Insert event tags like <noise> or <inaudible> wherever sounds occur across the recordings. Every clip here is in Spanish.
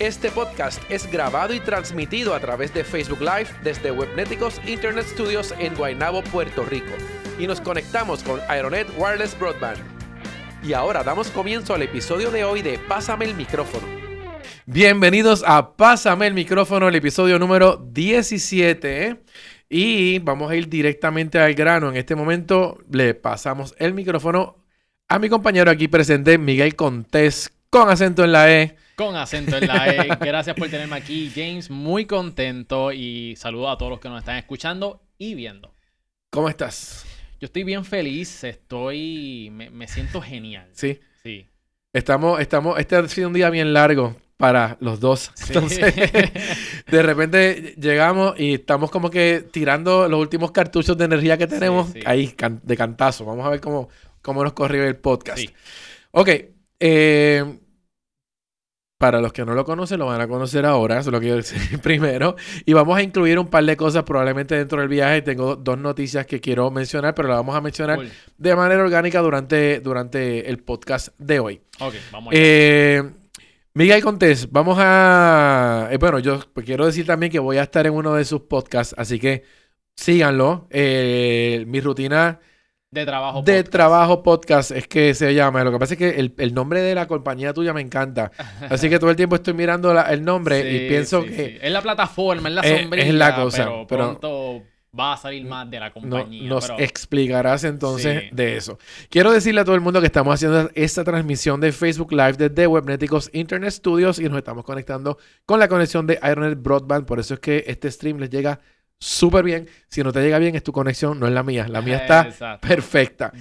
Este podcast es grabado y transmitido a través de Facebook Live desde Webneticos Internet Studios en Guaynabo, Puerto Rico. Y nos conectamos con Aeronet Wireless Broadband. Y ahora damos comienzo al episodio de hoy de Pásame el micrófono. Bienvenidos a Pásame el micrófono, el episodio número 17. ¿eh? Y vamos a ir directamente al grano. En este momento le pasamos el micrófono a mi compañero aquí presente, Miguel Contés, con acento en la E. Con acento en la E. <laughs> Gracias por tenerme aquí, James. Muy contento y saludo a todos los que nos están escuchando y viendo. ¿Cómo estás? Yo estoy bien feliz, estoy. Me, siento genial. Sí. Sí. Estamos, estamos. Este ha sido un día bien largo para los dos. <laughs> Entonces, <laughs> de repente llegamos y estamos como que tirando los últimos cartuchos de energía que tenemos ahí de cantazo. Vamos a ver cómo, cómo nos corrió el podcast. Ok. Eh, para los que no lo conocen, lo van a conocer ahora, eso lo quiero decir <laughs> primero. Y vamos a incluir un par de cosas probablemente dentro del viaje. Tengo dos noticias que quiero mencionar, pero las vamos a mencionar de manera orgánica durante, durante el podcast de hoy. Ok, vamos eh, Miguel Contés, vamos a... Eh, bueno, yo quiero decir también que voy a estar en uno de sus podcasts, así que síganlo. Eh, mi rutina de trabajo podcast. De trabajo podcast es que se llama. Lo que pasa es que el, nombre de la compañía tuya me encanta. Así que todo el tiempo estoy mirando el nombre y pienso que... Es la plataforma, es la sombrilla. Es la cosa. Pero pronto va a salir más de la compañía. nos explicarás entonces de eso. Quiero decirle a todo el mundo que estamos haciendo esta transmisión de Facebook Live desde Webneticos Internet Studios y nos estamos conectando con la conexión de Ironet Broadband. Por eso es que este stream les llega súper bien. Si no te llega bien, es tu conexión, no es la mía. La mía está perfecta.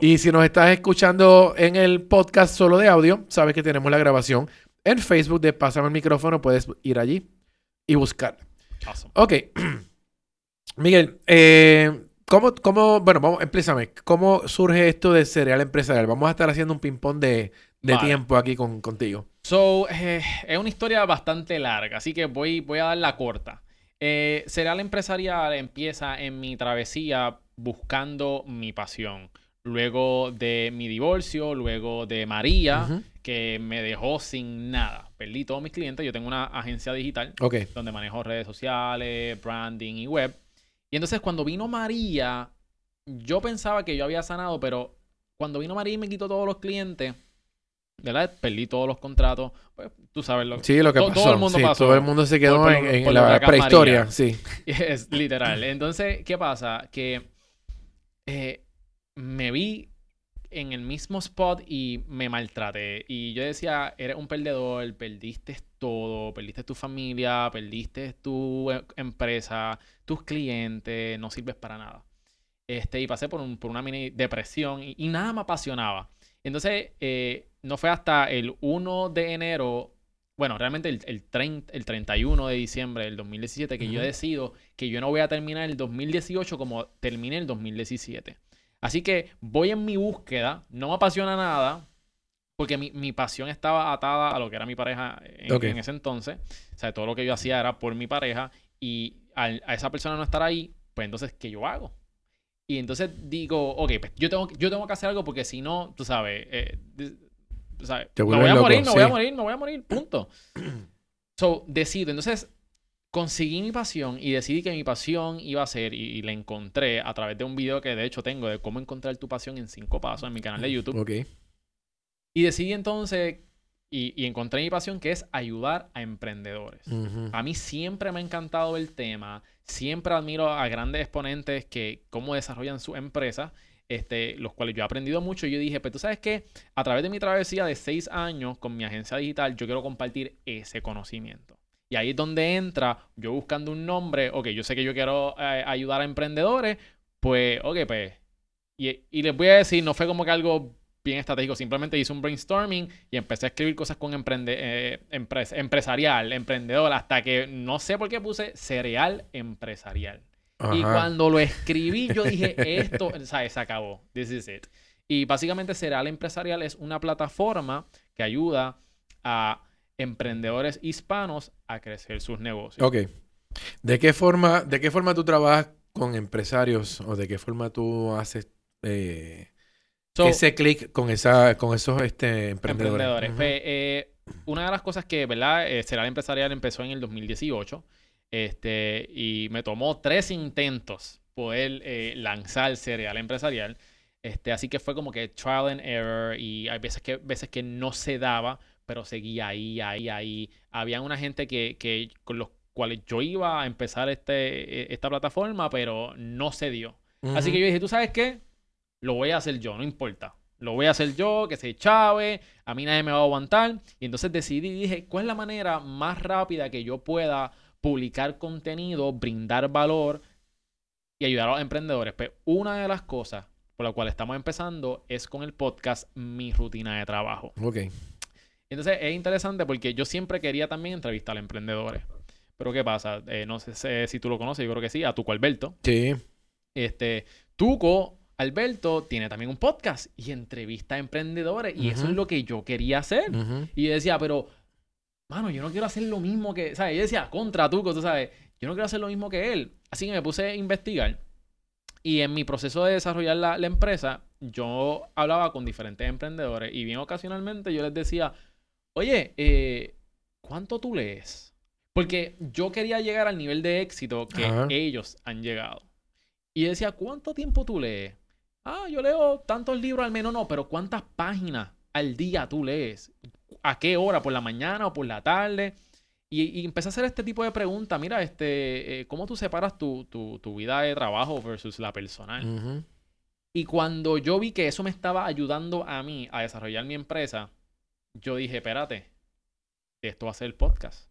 Y si nos estás escuchando en el podcast solo de audio, sabes que tenemos la grabación en Facebook de Pásame el micrófono. Puedes ir allí y buscar. Ok. <clears throat> Miguel, eh, ¿cómo, ¿cómo, bueno, vamos, emplízame, ¿cómo surge esto de cereal empresarial? Vamos a estar haciendo un ping-pong de, tiempo aquí con, contigo. So, eh, es una historia bastante larga, así que voy, voy a dar la corta. Eh, Serial Empresarial empieza en mi travesía buscando mi pasión. Luego de mi divorcio, luego de María, que me dejó sin nada. Perdí todos mis clientes. Yo tengo una agencia digital donde manejo redes sociales, branding y web. Y entonces cuando vino María, yo pensaba que yo había sanado, pero cuando vino María y me quitó todos los clientes, ¿verdad? Perdí todos los contratos. Pues, tú sabes lo, sí, lo que pasó. Todo el mundo pasó. Todo el mundo se quedó en, la prehistoria, sí. <laughs> Es literal. Entonces, ¿qué pasa? Que eh, me vi en el mismo spot y me maltraté. Y yo decía, eres un perdedor, perdiste todo, perdiste tu familia, perdiste tu eh, empresa, tus clientes, no sirves para nada. Este, y pasé por, un, por una mini depresión y, y nada me apasionaba. Entonces, eh, no fue hasta el 1 de enero, bueno, realmente el, el, 31 de diciembre del 2017 que yo decido que yo no voy a terminar el 2018 como terminé el 2017. Así que voy en mi búsqueda, no me apasiona nada, porque mi, pasión estaba atada a lo que era mi pareja en, ese entonces. O sea, todo lo que yo hacía era por mi pareja y a esa persona no estar ahí, pues entonces, ¿qué yo hago? Y entonces digo, ok, pues yo tengo, yo tengo que hacer algo porque si no, tú sabes, eh, no voy a morir, no voy a morir, no voy a morir, punto. <clears throat> so, decido. Entonces, conseguí mi pasión y decidí que mi pasión iba a ser, y, la encontré a través de un video que de hecho tengo de cómo encontrar tu pasión en cinco pasos en mi canal de YouTube. Ok. Y decidí entonces, y, encontré mi pasión que es ayudar a emprendedores. A mí siempre me ha encantado el tema, siempre admiro a grandes exponentes que cómo desarrollan su empresa este, los cuales yo he aprendido mucho. Y yo dije, pues tú sabes que a través de mi travesía de seis años con mi agencia digital, yo quiero compartir ese conocimiento. Y ahí es donde entra, yo buscando un nombre, ok, yo sé que yo quiero eh, ayudar a emprendedores, pues, ok, pues. Y, les voy a decir, no fue como que algo bien estratégico, simplemente hice un brainstorming y empecé a escribir cosas con emprende, eh, empresarial, emprendedor, hasta que no sé por qué puse cereal empresarial. Y cuando lo escribí, yo dije, esto, <laughs> ¿sabes? Se acabó. This is it. Y básicamente Serial Empresarial es una plataforma que ayuda a emprendedores hispanos a crecer sus negocios. Ok. ¿De qué forma, de qué forma tú trabajas con empresarios o de qué forma tú haces eh, ese clic con esa, con esos este, emprendedores? Pues, eh, una de las cosas que, ¿verdad? Eh, Empresarial empezó en el 2018. Este, y me tomó tres intentos poder eh, lanzar Serial Empresarial. Este, así que fue como que trial and error y hay veces que, veces que no se daba, pero seguía ahí, ahí, ahí. Había una gente que, que con los cuales yo iba a empezar este, e, esta plataforma, pero no se dio. Así que yo dije, ¿tú sabes qué? Lo voy a hacer yo, no importa. Lo voy a hacer yo, que se chave, a mí nadie me va a aguantar. Y entonces decidí, dije, ¿cuál es la manera más rápida que yo pueda publicar contenido, brindar valor y ayudar a los emprendedores? Pues una de las cosas por la cual estamos empezando es con el podcast Mi Rutina de Trabajo. Ok. Entonces es interesante porque yo siempre quería también entrevistar a emprendedores. Pero ¿qué pasa? Eh, no sé si tú lo conoces, yo creo que sí, a Tuco Alberto. Sí. Este, Tuco Alberto tiene también un podcast y entrevista a emprendedores. Y eso es lo que yo quería hacer. Y yo decía, pero, mano, yo no quiero hacer lo mismo que, ¿sabes? Yo decía, contra Tuco, tú sabes, yo no quiero hacer lo mismo que él. Así que me puse a investigar. Y en mi proceso de desarrollar la, la empresa, yo hablaba con diferentes emprendedores y bien ocasionalmente yo les decía, oye, eh, ¿cuánto tú lees? Porque yo quería llegar al nivel de éxito que ellos han llegado. Y decía, ¿cuánto tiempo tú lees? Ah, yo leo tantos libros al menos, no, pero ¿cuántas páginas al día tú lees? ¿A qué hora? ¿Por la mañana o por la tarde? Y, empecé a hacer este tipo de preguntas. Mira, este, eh, ¿cómo tú separas tu, vida de trabajo versus la personal? Y cuando yo vi que eso me estaba ayudando a mí a desarrollar mi empresa, yo dije, espérate, esto va a ser el podcast.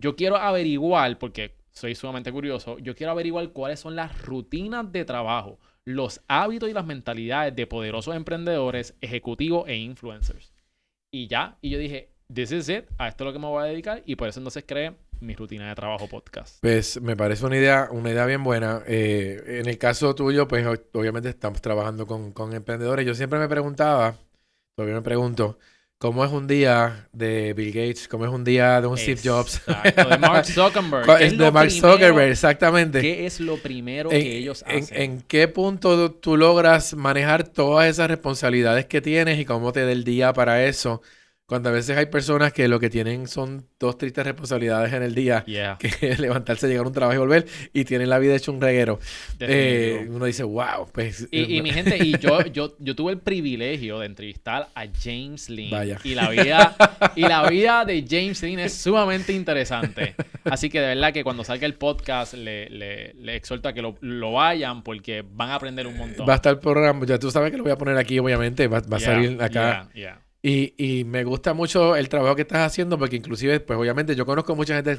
Yo quiero averiguar, porque soy sumamente curioso, yo quiero averiguar cuáles son las rutinas de trabajo, los hábitos y las mentalidades de poderosos emprendedores, ejecutivos e influencers. Y ya, y yo dije, this is it, a esto es lo que me voy a dedicar y por eso entonces creé mi rutina de trabajo podcast. Pues me parece una idea, una idea bien buena. Eh, en el caso tuyo, pues obviamente estamos trabajando con, con emprendedores. Yo siempre me preguntaba, todavía me pregunto, ¿Cómo es un día de Bill Gates? ¿Cómo es un día de un Steve Jobs? de Mark <laughs> Zuckerberg. es de Mark Zuckerberg, exactamente. ¿Qué es lo primero que ellos hacen? En, qué punto tú logras manejar todas esas responsabilidades que tienes y cómo te da el día para eso? Cuando a veces hay personas que lo que tienen son dos tristes responsabilidades en el día, que es <laughs> levantarse, llegar a un trabajo y volver, y tienen la vida hecho un reguero. Eh, uno dice, wow. Pues, y, eh, mi <laughs> gente, y yo, yo, yo tuve el privilegio de entrevistar a James Lynn. Y la vida, y la vida de James Lynn es sumamente interesante. Así que de verdad que cuando salga el podcast, le, le, le exhorto a que lo, lo, vayan porque van a aprender un montón. Va a estar el programa, ya tú sabes que lo voy a poner aquí, obviamente, va, va a salir acá. Y, y, me gusta mucho el trabajo que estás haciendo porque inclusive, pues obviamente yo conozco mucha gente,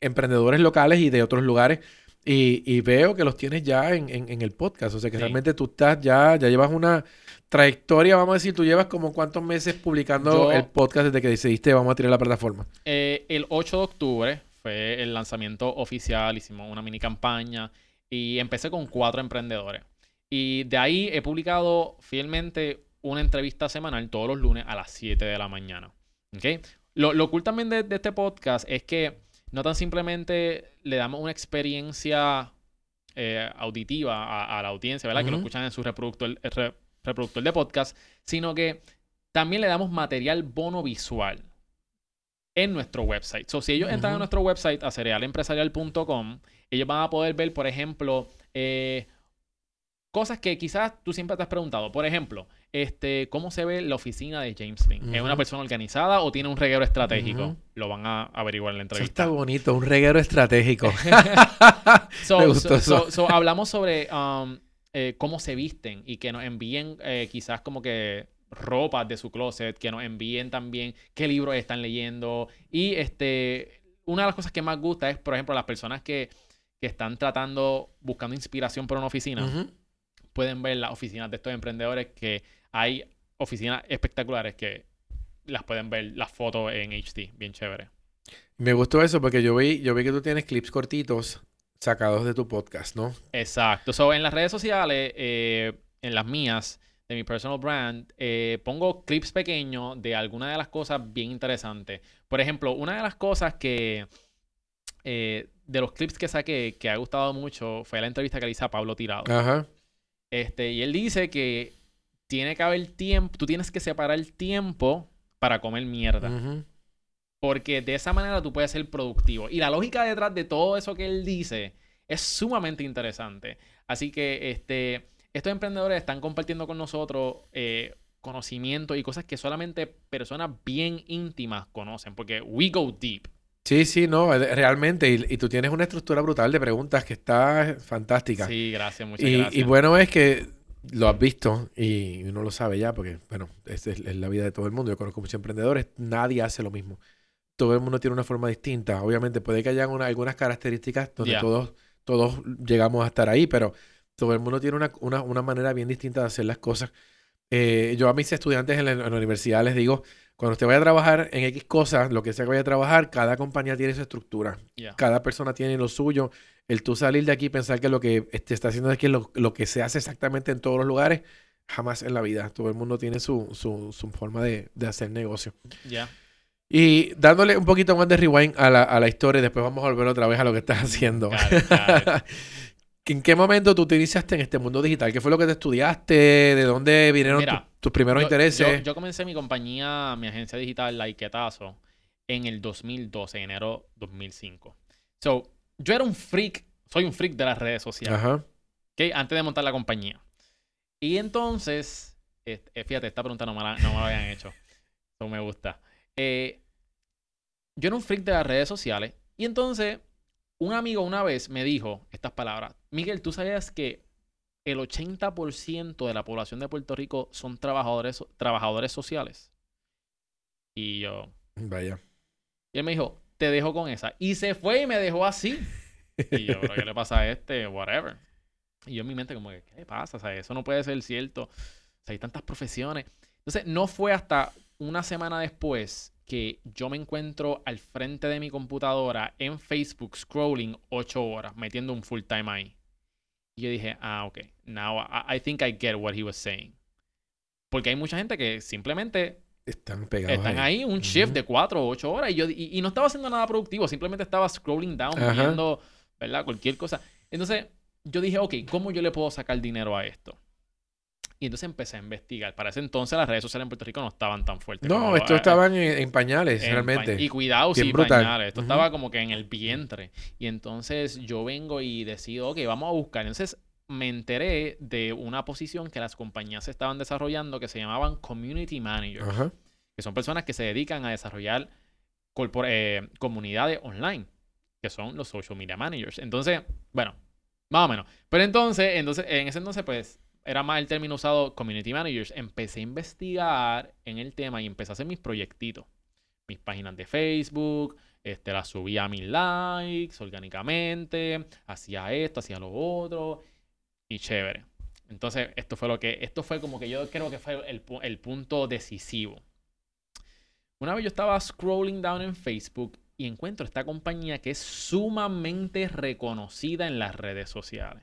emprendedores locales y de otros lugares, y, y veo que los tienes ya en, en, el podcast. O sea que realmente tú estás ya, ya llevas una trayectoria, vamos a decir, tú llevas como cuántos meses publicando el podcast desde que decidiste vamos a tirar la plataforma. Eh, el 8 de octubre fue el lanzamiento oficial, hicimos una mini campaña y empecé con cuatro emprendedores. Y de ahí he publicado fielmente una entrevista semanal todos los lunes a las 7 de la mañana. ¿Okay? Lo, lo cool también de, este podcast es que no tan simplemente le damos una experiencia eh, auditiva a, la audiencia, ¿verdad? Que lo escuchan en su reproductor, reproductor de podcast, sino que también le damos material bono visual en nuestro website. So, si ellos entran a nuestro website, a cerealempresarial.com, ellos van a poder ver, por ejemplo, eh, cosas que quizás tú siempre te has preguntado. Por ejemplo, este, ¿cómo se ve la oficina de James Lynn? ¿Es una persona organizada o tiene un reguero estratégico? Lo van a averiguar en la entrevista. está bonito, un reguero estratégico. <laughs> <laughs> so, hablamos sobre um, eh, cómo se visten y que nos envíen eh, quizás como que ropas de su closet, que nos envíen también qué libros están leyendo. Y este, una de las cosas que más gusta es, por ejemplo, las personas que, que están tratando, buscando inspiración por una oficina pueden ver las oficinas de estos emprendedores que hay oficinas espectaculares que las pueden ver las fotos en HD, bien chévere. Me gustó eso porque yo vi, yo vi que tú tienes clips cortitos sacados de tu podcast, ¿no? Exacto. So, en las redes sociales, eh, en las mías, de mi personal brand, eh, pongo clips pequeños de alguna de las cosas bien interesantes. Por ejemplo, una de las cosas que eh, de los clips que saqué que ha gustado mucho fue la entrevista que le hice a Pablo Tirado. Ajá. Este, y él dice que tiene que haber tiempo, tú tienes que separar el tiempo para comer mierda. Porque de esa manera tú puedes ser productivo. Y la lógica detrás de todo eso que él dice es sumamente interesante. Así que este, estos emprendedores están compartiendo con nosotros eh, conocimiento y cosas que solamente personas bien íntimas conocen. Porque we go deep. Sí, sí, no, eh, realmente. Y, y tú tienes una estructura brutal de preguntas que está fantástica. Sí, gracias, muchas y, gracias. y bueno es que lo has visto y uno lo sabe ya, porque, bueno, es, es la vida de todo el mundo. Yo conozco muchos emprendedores, nadie hace lo mismo. Todo el mundo tiene una forma distinta. Obviamente puede que haya una- algunas características donde todos, todos llegamos a estar ahí, pero todo el mundo tiene una, una, una manera bien distinta de hacer las cosas. Eh, yo a mis estudiantes en la, en la universidad les digo, cuando usted vaya a trabajar en X cosas, lo que sea que vaya a trabajar, cada compañía tiene su estructura. Cada persona tiene lo suyo. El tú salir de aquí y pensar que lo que este, está haciendo es lo, lo que se hace exactamente en todos los lugares, jamás en la vida. Todo el mundo tiene su, su, su forma de, de hacer negocio. Ya. Y dándole un poquito más de rewind a la, a la historia, y después vamos a volver otra vez a lo que estás haciendo. Got it, got ¿En qué momento tú te iniciaste en este mundo digital? ¿Qué fue lo que te estudiaste? ¿De dónde vinieron Mira, tu- tus primeros Yo- intereses? Yo, yo comencé mi compañía, mi agencia digital, Laiquetazo, en el 2012, enero 2005. So, yo era un freak, soy un freak de las redes sociales, Ajá. Antes de montar la compañía. Y entonces, eh, fíjate, esta pregunta no me la, no me la habían hecho. <laughs> Eso me gusta. Eh, yo era un freak de las redes sociales. Y entonces, un amigo una vez me dijo estas palabras. Miguel, ¿tú sabías que el 80% de la población de Puerto Rico son trabajadores, trabajadores sociales? Y yo, Vaya. y él me dijo, te dejo con esa. Y se fue y me dejó así. Y yo, ¿pero qué le pasa a este? Whatever. Y yo en mi mente como que, ¿qué pasa? O sea, eso no puede ser cierto. O sea, hay tantas profesiones. Entonces, no fue hasta una semana después que yo me encuentro al frente de mi computadora en Facebook scrolling ocho horas, metiendo un full time ahí. Y yo dije, ah, ok, now I, I think I get what he was saying. Porque hay mucha gente que simplemente Están pegados están ahí un shift Ujú. de cuatro o ocho horas y yo y, y no estaba haciendo nada productivo, simplemente estaba scrolling down, Ajá. viendo, ¿verdad? Cualquier cosa. Entonces, yo dije, ok, ¿cómo yo le puedo sacar dinero a esto? Y entonces empecé a investigar. Para ese entonces las redes sociales en Puerto Rico no estaban tan fuertes. No, esto estaban en, en pañales, en realmente. pa- Y cuidado, sí, brutal. pañales. Esto estaba como que en el vientre. Y entonces yo vengo y decido, ok, vamos a buscar. Entonces me enteré de una posición que las compañías estaban desarrollando que se llamaban Community Managers Ajá. que son personas que se dedican a desarrollar eh, comunidades online, que son los social media managers. Entonces, bueno, más o menos. Pero entonces, entonces, en ese entonces, pues, era más el término usado community managers. Empecé a investigar en el tema y empecé a hacer mis proyectitos. Mis páginas de Facebook, este, las subía a mis likes orgánicamente, hacía esto, hacía lo otro, y chévere. Entonces, esto fue lo que, esto fue como que yo creo que fue el, el punto decisivo. Una vez yo estaba scrolling down en Facebook y encuentro esta compañía que es sumamente reconocida en las redes sociales.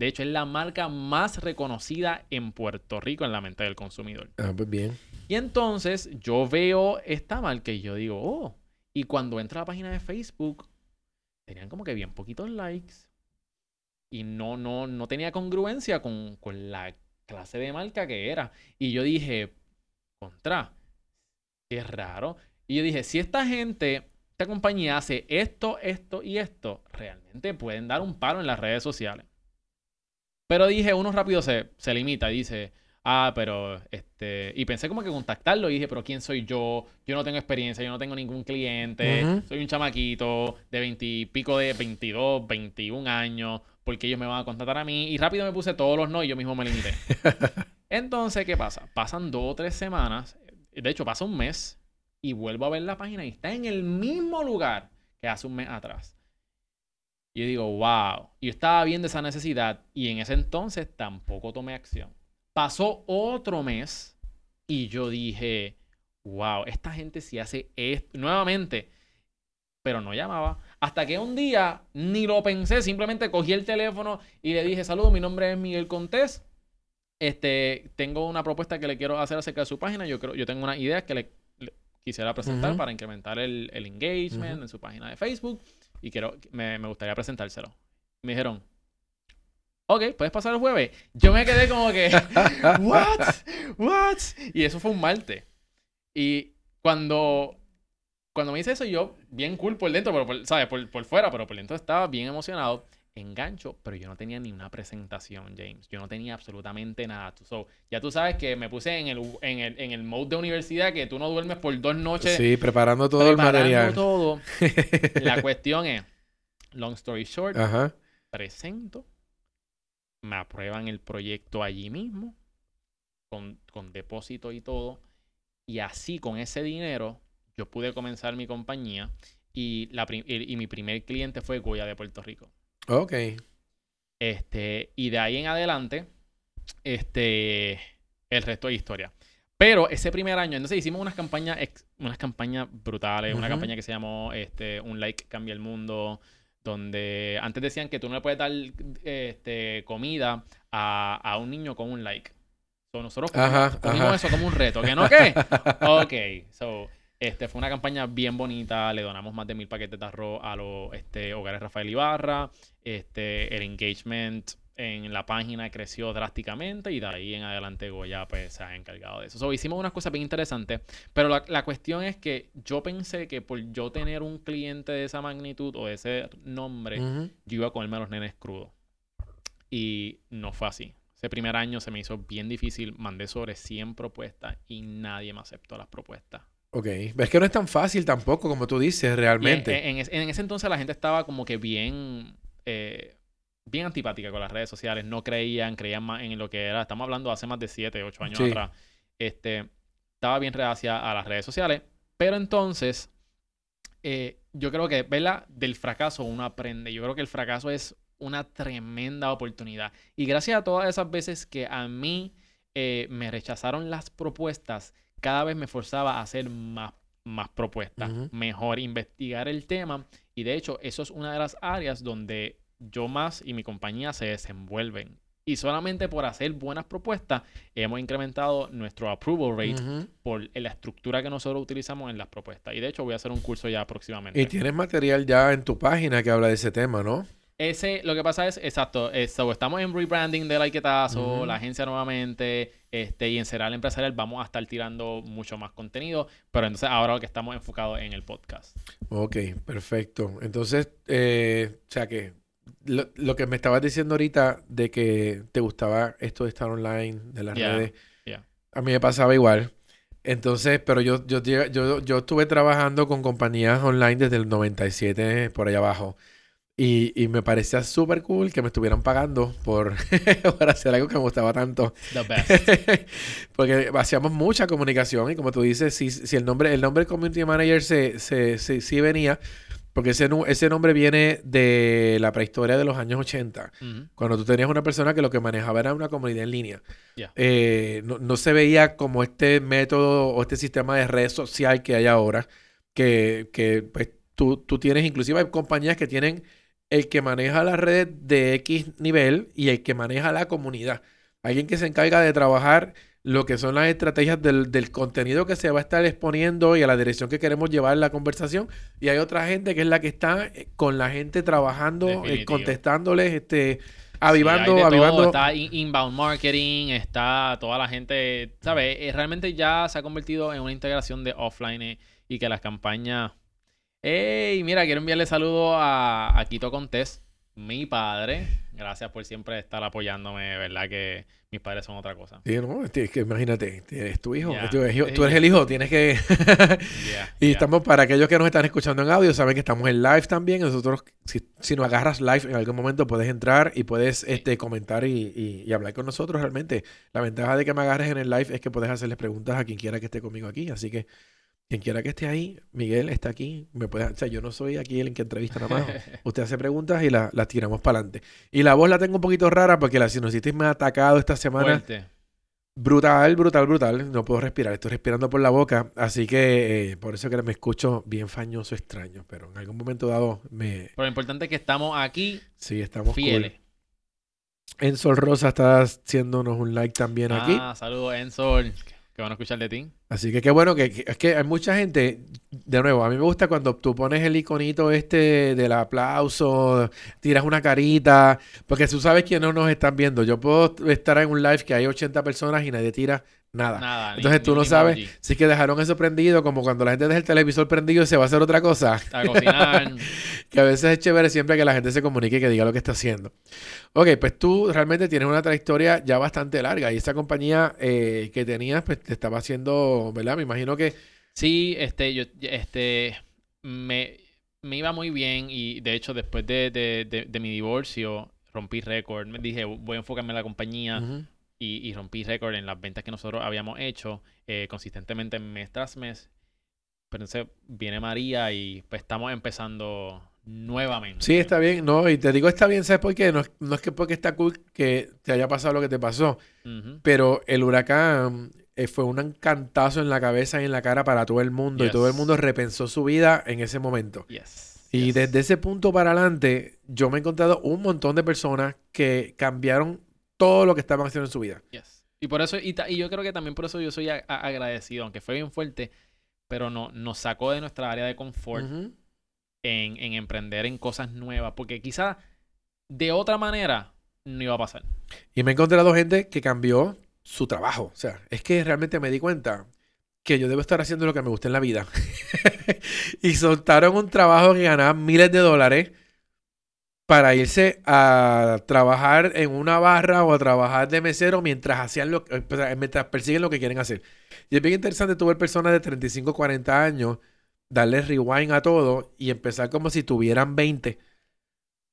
De hecho, es la marca más reconocida en Puerto Rico en la mente del consumidor. Ah, pues bien. Y entonces yo veo esta marca y yo digo, oh. Y cuando entro a la página de Facebook, tenían como que bien poquitos likes. Y no, no, no tenía congruencia con, con la clase de marca que era. Y yo dije, contra, qué raro. Y yo dije, si esta gente, esta compañía hace esto, esto y esto, realmente pueden dar un paro en las redes sociales. Pero dije, uno rápido se, se limita y dice, ah, pero este. Y pensé como que contactarlo y dije, pero ¿quién soy yo? Yo no tengo experiencia, yo no tengo ningún cliente, soy un chamaquito de 20 y pico de 22, 21 años, porque ellos me van a contratar a mí. Y rápido me puse todos los no y yo mismo me limité. <laughs> Entonces, ¿qué pasa? Pasan dos o tres semanas, de hecho, pasa un mes y vuelvo a ver la página y está en el mismo lugar que hace un mes atrás. Y yo digo, wow. Y yo estaba viendo esa necesidad y en ese entonces tampoco tomé acción. Pasó otro mes y yo dije, wow, esta gente si hace esto. Nuevamente, pero no llamaba. Hasta que un día ni lo pensé, simplemente cogí el teléfono y le dije, saludos, mi nombre es Miguel Contés. Este, tengo una propuesta que le quiero hacer acerca de su página. Yo creo, yo tengo una idea que le, quisiera presentar para incrementar el, engagement en su página de Facebook. Y quiero, me, me gustaría presentárselo. Me dijeron, ok, puedes pasar el jueves. Yo me quedé como que, <laughs> what, what? Y eso fue un martes. Y cuando cuando me dice eso, yo, bien cool por dentro, pero por, ¿sabes? Por, por, fuera, pero por dentro estaba bien emocionado. Engancho, pero yo no tenía ni una presentación, James. Yo no tenía absolutamente nada. So, ya tú sabes que me puse en el, en, el, en el mode de universidad que tú no duermes por dos noches. Sí, preparando todo el material. todo. <laughs> La cuestión es, long story short, presento, me aprueban el proyecto allí mismo, con, con depósito y todo. Y así, con ese dinero, yo pude comenzar mi compañía y, la y, mi primer cliente fue Goya de Puerto Rico. Ok. Este, y de ahí en adelante, este, el resto es historia. Pero ese primer año, entonces hicimos unas campañas, unas campañas brutales, una campaña que se llamó este, Un like cambia el mundo, donde antes decían que tú no le puedes dar este, comida a, a un niño con un like. So, nosotros cogimos, eso como un reto, ¿que no qué? <laughs> ok, so este, fue una campaña bien bonita. Le donamos más de mil paquetes de arroz a los este, hogares Rafael Ibarra. Este, el engagement en la página creció drásticamente y de ahí en adelante Goya pues, se ha encargado de eso. hicimos unas cosas bien interesantes, pero la, cuestión es que yo pensé que por yo tener un cliente de esa magnitud o de ese nombre, yo iba a comerme a los nenes crudos. Y no fue así. Ese primer año se me hizo bien difícil, mandé sobre 100 propuestas y nadie me aceptó las propuestas. Ok, es que no es tan fácil tampoco, como tú dices, realmente. En, ese entonces la gente estaba como que bien, eh, bien antipática con las redes sociales, no creían, creían más en lo que era, estamos hablando hace más de 7, 8 años atrás, este, estaba bien reacia a las redes sociales, pero entonces eh, yo creo que, ¿verdad? Del fracaso uno aprende, yo creo que el fracaso es una tremenda oportunidad. Y gracias a todas esas veces que a mí eh, me rechazaron las propuestas, cada vez me forzaba a hacer más, más propuestas, mejor investigar el tema. Y de hecho, eso es una de las áreas donde yo más y mi compañía se desenvuelven. Y solamente por hacer buenas propuestas hemos incrementado nuestro approval rate por la estructura que nosotros utilizamos en las propuestas. Y de hecho voy a hacer un curso ya próximamente. Y tienes material ya en tu página que habla de ese tema, ¿no? Ese, lo que pasa es, exacto, estamos en rebranding de Laiquetazo, la agencia nuevamente, este, y en Cereal Empresarial vamos a estar tirando mucho más contenido, pero entonces ahora lo que estamos enfocados en el podcast. Ok, perfecto. Entonces, eh, o sea que lo, que me estabas diciendo ahorita de que te gustaba esto de estar online, de las redes, a mí me pasaba igual. Entonces, pero yo, yo, yo, yo estuve trabajando con compañías online desde el 97 por allá abajo. Y, y me parecía súper cool que me estuvieran pagando por, <laughs> por hacer algo que me gustaba tanto. The <laughs> best. Porque hacíamos mucha comunicación y como tú dices, si, si el nombre el nombre Community Manager se, se, se, sí venía, porque ese, ese nombre viene de la prehistoria de los años 80, cuando tú tenías una persona que lo que manejaba era una comunidad en línea. Eh, no, no, se veía como este método o este sistema de red social que hay ahora, que, que pues, tú, tú tienes, inclusive hay compañías que tienen el que maneja la red de X nivel y el que maneja la comunidad. Alguien que se encarga de trabajar lo que son las estrategias del, contenido que se va a estar exponiendo y a la dirección que queremos llevar la conversación. Y hay otra gente que es la que está eh, con la gente trabajando, eh, contestándoles, este, avivando, avivando. Está inbound marketing, está toda la gente, ¿sabes? Eh, realmente ya se ha convertido en una integración de offline y que las campañas Hey, mira, quiero enviarle saludos a, a Quito Contés, mi padre. Gracias por siempre estar apoyándome, ¿verdad? Que mis padres son otra cosa. Sí, no, es que imagínate, eres tu hijo, tú, eres el hijo, tienes que... <laughs> y estamos, para aquellos que nos están escuchando en audio, saben que estamos en live también. Nosotros, si, si nos agarras live en algún momento, puedes entrar y puedes este, comentar y, y, hablar con nosotros realmente. La ventaja de que me agarres en el live es que puedes hacerles preguntas a quien quiera que esté conmigo aquí. Así que quien quiera que esté ahí, Miguel está aquí. Me puede, o sea, yo no soy aquí el que entrevista nada más. <laughs> Usted hace preguntas y las tiramos para adelante. Y la voz la tengo un poquito rara porque la sinusitis me ha atacado esta semana. Brutal, brutal, brutal. No puedo respirar, estoy respirando por la boca. Así que eh, por eso que me escucho bien fañoso, extraño. Pero en algún momento dado me. Pero lo importante es que estamos aquí. Sí, estamos fieles. Ensol Rosa está haciéndonos un like también aquí. Ah, saludos, Ensol. Qué bueno escuchar de ti. Así que qué bueno que, es que hay mucha gente, de nuevo, a mí me gusta cuando tú pones el iconito este del aplauso, tiras una carita, porque tú sabes quiénes no nos están viendo. Yo puedo estar en un live que hay 80 personas y nadie tira Nada. Entonces tú no sabes si que dejaron eso prendido, como cuando la gente deja el televisor prendido y se va a hacer otra cosa. A cocinar. <laughs> que a veces es chévere siempre que la gente se comunique y que diga lo que está haciendo. Ok, pues tú realmente tienes una trayectoria ya bastante larga y esa compañía eh, que tenías, pues te estaba haciendo, ¿verdad? Me imagino que... Sí, este, yo, este, me, iba muy bien y de hecho después de, mi divorcio rompí récord. Me dije, voy a enfocarme en la compañía y, rompí récord en las ventas que nosotros habíamos hecho eh, consistentemente mes tras mes. Pero entonces viene María y pues estamos empezando nuevamente. Sí, está bien. No, y te digo está bien, ¿sabes por qué? No, es que porque está cool que te haya pasado lo que te pasó. Pero el huracán eh, fue un encantazo en la cabeza y en la cara para todo el mundo. Y todo el mundo repensó su vida en ese momento. Y desde ese punto para adelante, yo me he encontrado un montón de personas que cambiaron todo lo que estaban haciendo en su vida. Y por eso, y, yo creo que también por eso yo soy agradecido, aunque fue bien fuerte, pero no, nos sacó de nuestra área de confort en, emprender en cosas nuevas, porque quizás de otra manera no iba a pasar. Y me he encontrado gente que cambió su trabajo. O sea, es que realmente me di cuenta que yo debo estar haciendo lo que me gusta en la vida. <laughs> y soltaron un trabajo que ganaba miles de dólares para irse a trabajar en una barra o a trabajar de mesero mientras hacían lo pues, mientras persiguen lo que quieren hacer. Y es bien interesante tu ver personas de 35, 40 años darle rewind a todo y empezar como si tuvieran 20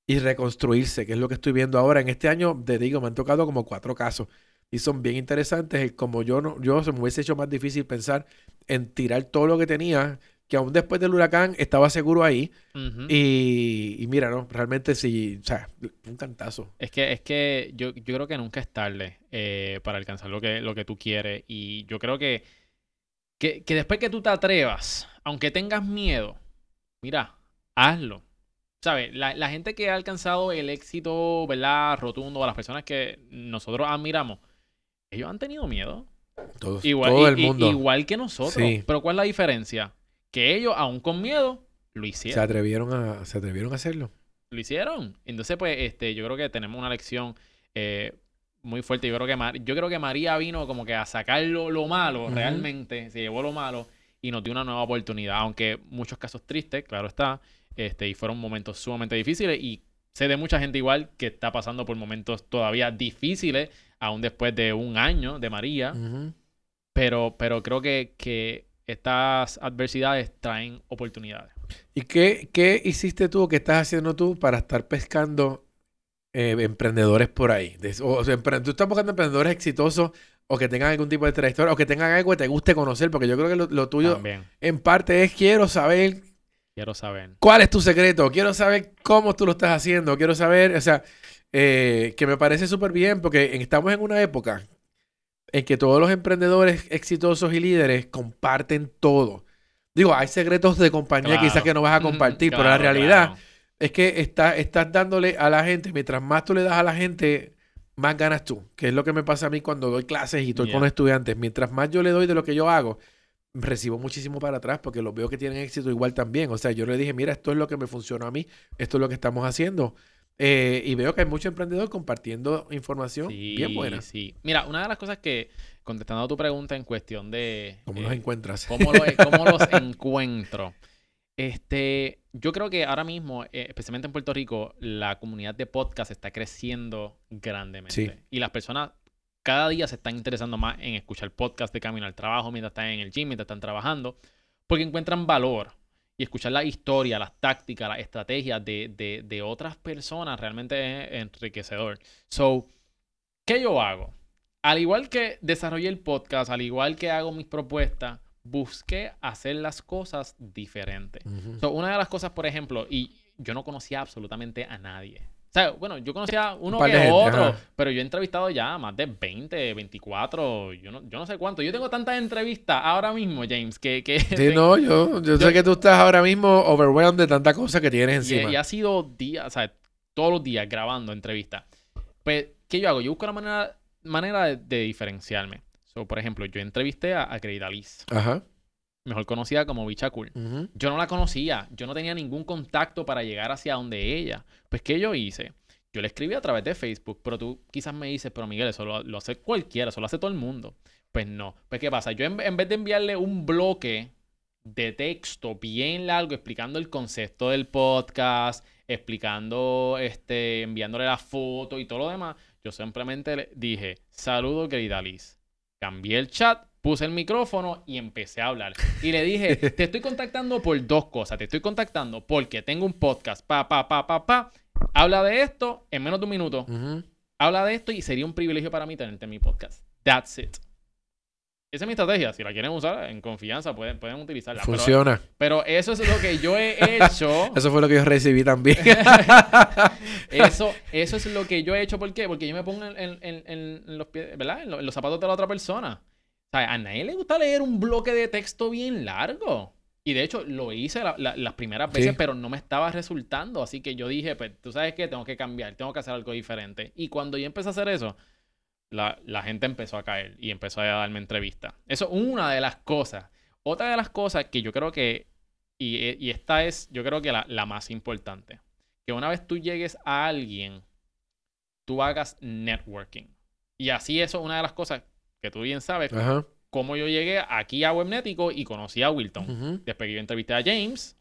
y reconstruirse, que es lo que estoy viendo ahora. En este año, te digo, me han tocado como cuatro casos y son bien interesantes. Como yo no, yo se me hubiese hecho más difícil pensar en tirar todo lo que tenía que aún después del huracán estaba seguro ahí. y, mira, ¿no? Realmente sí, o sea, un cantazo. Es que, es que yo, yo creo que nunca es tarde eh, para alcanzar lo que, lo que tú quieres. Y yo creo que, que, después que tú te atrevas, aunque tengas miedo, mira, hazlo. ¿Sabes? La, la, gente que ha alcanzado el éxito, ¿verdad? Rotundo, a las personas que nosotros admiramos, ellos han tenido miedo. Todos, igual, todo el mundo. igual que nosotros. Pero ¿cuál es la diferencia? que ellos, aún con miedo, lo hicieron. Se atrevieron a, se atrevieron a hacerlo. Lo hicieron. Entonces, pues, este, yo creo que tenemos una lección eh, muy fuerte. Yo creo que yo creo que María vino como que a sacar lo, malo, realmente, se llevó lo malo y nos dio una nueva oportunidad. Aunque muchos casos tristes, claro está, este, y fueron momentos sumamente difíciles. Y sé de mucha gente igual que está pasando por momentos todavía difíciles, aún después de un año de María. pero, pero creo que, que estas adversidades traen oportunidades. ¿Y qué, qué hiciste tú o qué estás haciendo tú para estar pescando eh, emprendedores por ahí? O, sea, tú estás buscando emprendedores exitosos o que tengan algún tipo de trayectoria o que tengan algo que te guste conocer, porque yo creo que lo, tuyo en parte es quiero saber. Quiero saber. ¿Cuál es tu secreto? Quiero saber cómo tú lo estás haciendo. Quiero saber, o sea, eh, que me parece súper bien porque estamos en una época en que todos los emprendedores exitosos y líderes comparten todo. Digo, hay secretos de compañía quizás que no vas a compartir, pero la realidad es que está, estás dándole a la gente, mientras más tú le das a la gente, más ganas tú, que es lo que me pasa a mí cuando doy clases y estoy con estudiantes. Mientras más yo le doy de lo que yo hago, recibo muchísimo para atrás porque los veo que tienen éxito igual también. O sea, yo le dije, mira, esto es lo que me funcionó a mí, esto es lo que estamos haciendo. Eh, y veo que hay mucho emprendedor compartiendo información bien buena. Sí, Mira, una de las cosas que, contestando a tu pregunta en cuestión de... ¿Cómo los eh, encuentras? ¿Cómo, <laughs> cómo los encuentro? Este, yo creo que ahora mismo, eh, especialmente en Puerto Rico, la comunidad de podcast está creciendo grandemente. Y las personas cada día se están interesando más en escuchar podcast de camino al trabajo, mientras están en el gym, mientras están trabajando, porque encuentran valor y escuchar la historia, las tácticas, las estrategias de, otras personas realmente es enriquecedor. So, ¿qué yo hago? Al igual que desarrollé el podcast, al igual que hago mis propuestas, busqué hacer las cosas diferentes. una de las cosas, por ejemplo, y yo no conocía absolutamente a nadie. O sea, bueno, yo conocía uno que otro, pero yo he entrevistado ya más de 20, 24, yo no, yo no sé cuánto. Yo tengo tantas entrevistas ahora mismo, James, que... que sí, no, yo, yo, sé que tú estás ahora mismo overwhelmed de tanta cosa que tienes encima. Y, ha sido días, o sea, todos los días grabando entrevistas. Pues, ¿qué yo hago? Yo busco la manera, manera de, diferenciarme. So, por ejemplo, yo entrevisté a, a. Ajá mejor conocida como Bicha Cool. Yo no la conocía, yo no tenía ningún contacto para llegar hacia donde ella. Pues, ¿qué yo hice? Yo le escribí a través de Facebook, pero tú quizás me dices, pero Miguel, eso lo, hace cualquiera, eso lo hace todo el mundo. Pues no. Pues, ¿qué pasa? Yo en, vez de enviarle un bloque de texto bien largo explicando el concepto del podcast, explicando, este, enviándole la foto y todo lo demás, yo simplemente le dije, saludos, querida Liz. Cambié el chat puse el micrófono y empecé a hablar. Y le dije, <laughs> te estoy contactando por dos cosas. Te estoy contactando porque tengo un podcast, pa, pa, pa, pa, pa. Habla de esto en menos de un minuto. Habla de esto y sería un privilegio para mí tenerte en mi podcast. That's it. Esa es mi estrategia. Si la quieren usar en confianza, pueden, pueden utilizarla. Funciona. Pero, eso es lo que yo he hecho. <laughs> eso fue lo que yo recibí también. <laughs> eso, eso es lo que yo he hecho. ¿Por qué? Porque yo me pongo en, los pies, ¿verdad? en los zapatos de la otra persona. O sea, a nadie le gusta leer un bloque de texto bien largo. Y de hecho lo hice las primeras veces, pero no me estaba resultando. Así que yo dije, pues tú sabes que tengo que cambiar, tengo que hacer algo diferente. Y cuando yo empecé a hacer eso, la, gente empezó a caer y empezó a darme entrevistas. Eso es una de las cosas. Otra de las cosas que yo creo que, y, esta es, yo creo que la, la más importante, que una vez tú llegues a alguien, tú hagas networking. Y así eso es una de las cosas que tú bien sabes cómo yo llegué aquí a Webnético y conocí a Wilton. Después que yo entrevisté a James,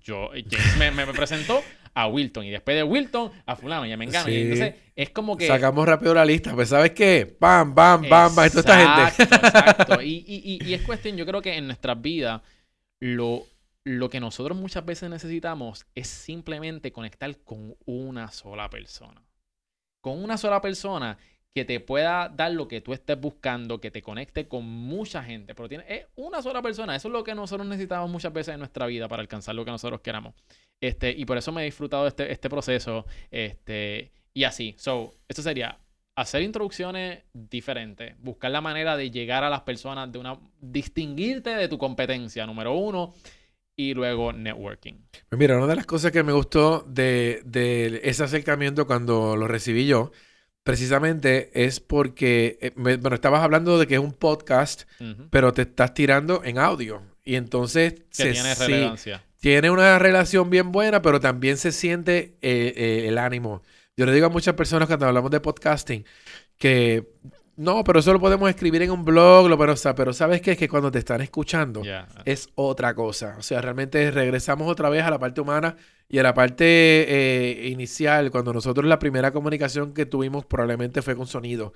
yo, eh, James me, presentó a Wilton y después de Wilton a fulano y a Mengano. Y entonces es como que... Sacamos rápido la lista, pues ¿sabes qué? Bam, bam, bam, bam, esta gente. Exacto, <laughs> y, y, y, es cuestión, yo creo que en nuestras vidas lo, lo que nosotros muchas veces necesitamos es simplemente conectar con una sola persona. Con una sola persona que te pueda dar lo que tú estés buscando, que te conecte con mucha gente. Pero tiene, es una sola persona. Eso es lo que nosotros necesitamos muchas veces en nuestra vida para alcanzar lo que nosotros queramos. Este, y por eso me he disfrutado este, este proceso. Este, y así. So, esto sería hacer introducciones diferentes. Buscar la manera de llegar a las personas de una. distinguirte de tu competencia, número uno. Y luego networking. Pues mira, una de las cosas que me gustó de, de ese acercamiento cuando lo recibí yo precisamente es porque, eh, bueno, estabas hablando de que es un podcast, pero te estás tirando en audio. Y entonces... Que tiene relevancia. tiene una relación bien buena, pero también se siente eh, eh, el ánimo. Yo le digo a muchas personas cuando hablamos de podcasting que no, pero eso lo podemos escribir en un blog, lo, pero, pero ¿sabes qué? Es que cuando te están escuchando es otra cosa. O sea, realmente regresamos otra vez a la parte humana y a la parte eh, inicial, cuando nosotros la primera comunicación que tuvimos probablemente fue con sonido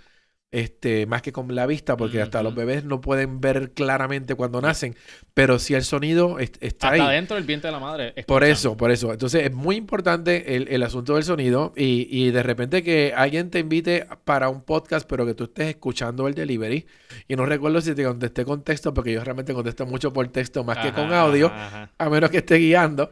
este, más que con la vista, porque hasta los bebés no pueden ver claramente cuando nacen, pero si el sonido está ahí. adentro del vientre de la madre. Por eso, por eso. Entonces es muy importante el, asunto del sonido y, y, de repente que alguien te invite para un podcast, pero que tú estés escuchando el delivery. Y no recuerdo si te contesté con texto, porque yo realmente contesto mucho por texto más que con audio, a menos que esté guiando.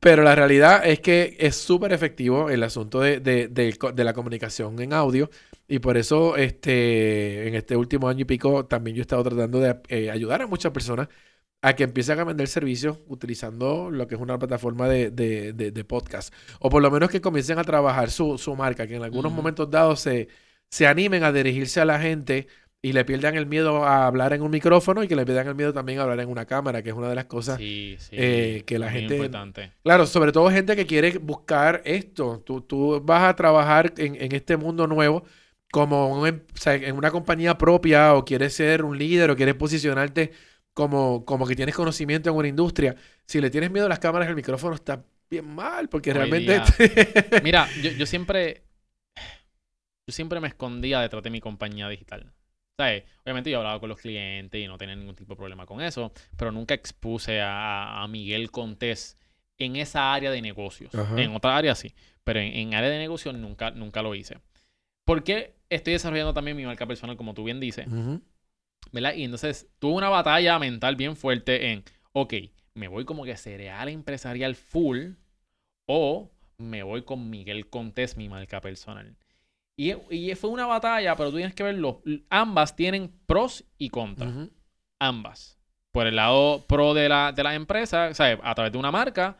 Pero la realidad es que es súper efectivo el asunto de, de, de, la comunicación en audio. Y por eso este, en este último año y pico también yo he estado tratando de eh, ayudar a muchas personas a que empiecen a vender servicios utilizando lo que es una plataforma de, de, podcast. O por lo menos que comiencen a trabajar su, su marca, que en algunos momentos dados se, se animen a dirigirse a la gente y le pierdan el miedo a hablar en un micrófono y que le pierdan el miedo también a hablar en una cámara, que es una de las cosas eh, que la gente... Importante. Claro, sobre todo gente que quiere buscar esto. Tú, tú vas a trabajar en, en este mundo nuevo como em, en una compañía propia o quieres ser un líder o quieres posicionarte como, como que tienes conocimiento en una industria. Si le tienes miedo a las cámaras, el micrófono está bien mal porque realmente... <laughs> Mira, yo, yo siempre... Yo siempre me escondía detrás de mi compañía digital. Obviamente yo hablaba con los clientes y no tenía ningún tipo de problema con eso, pero nunca expuse a, Miguel Contés en esa área de negocios. En otra área sí, pero en, área de negocios nunca, nunca lo hice. Porque estoy desarrollando también mi marca personal, como tú bien dices. ¿Verdad? Y entonces tuve una batalla mental bien fuerte en, ok, me voy como que cereal empresarial full o me voy con Miguel Contés, mi marca personal. Y, y fue una batalla, pero tú tienes que verlo. Ambas tienen pros y contras. Ambas. Por el lado pro de la, de la empresa, ¿sabes? A través de una marca,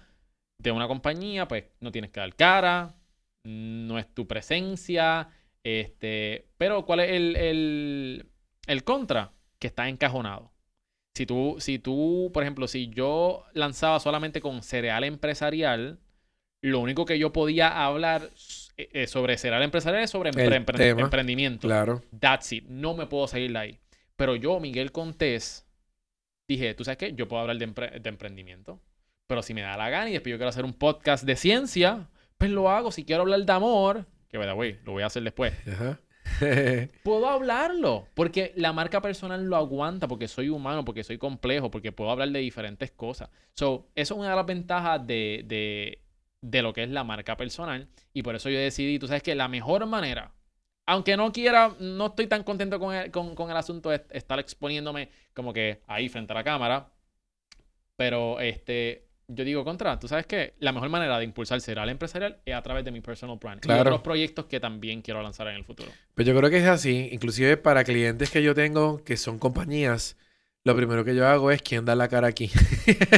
de una compañía, pues no tienes que dar cara, no es tu presencia. Este, pero ¿cuál es el, el, el contra? Que está encajonado. Si tú, si tú, por ejemplo, si yo lanzaba solamente con cereal empresarial, lo único que yo podía hablar eh, eh, sobre cereal empresarial es sobre emprendimiento. Claro. That's it. No me puedo seguir de ahí. Pero yo, Miguel Contés, dije, ¿tú sabes qué? Yo puedo hablar de, de emprendimiento. Pero si me da la gana y después yo quiero hacer un podcast de ciencia, pues lo hago. Si quiero hablar de amor, que vaya, güey, lo voy a hacer después. Ajá. <laughs> puedo hablarlo, porque la marca personal lo aguanta, porque soy humano, porque soy complejo, porque puedo hablar de diferentes cosas. So, eso es una de las ventajas de, de, de lo que es la marca personal. Y por eso yo decidí, tú sabes que la mejor manera, aunque no quiera, no estoy tan contento con el, con, con el asunto de estar exponiéndome como que ahí frente a la cámara, pero este, yo digo, contra, tú sabes que la mejor manera de impulsar al empresarial es a través de mi personal brand. Claro. Y otros proyectos que también quiero lanzar en el futuro. Pues yo creo que es así. Inclusive para clientes que yo tengo, que son compañías, lo primero que yo hago es quién da la cara aquí.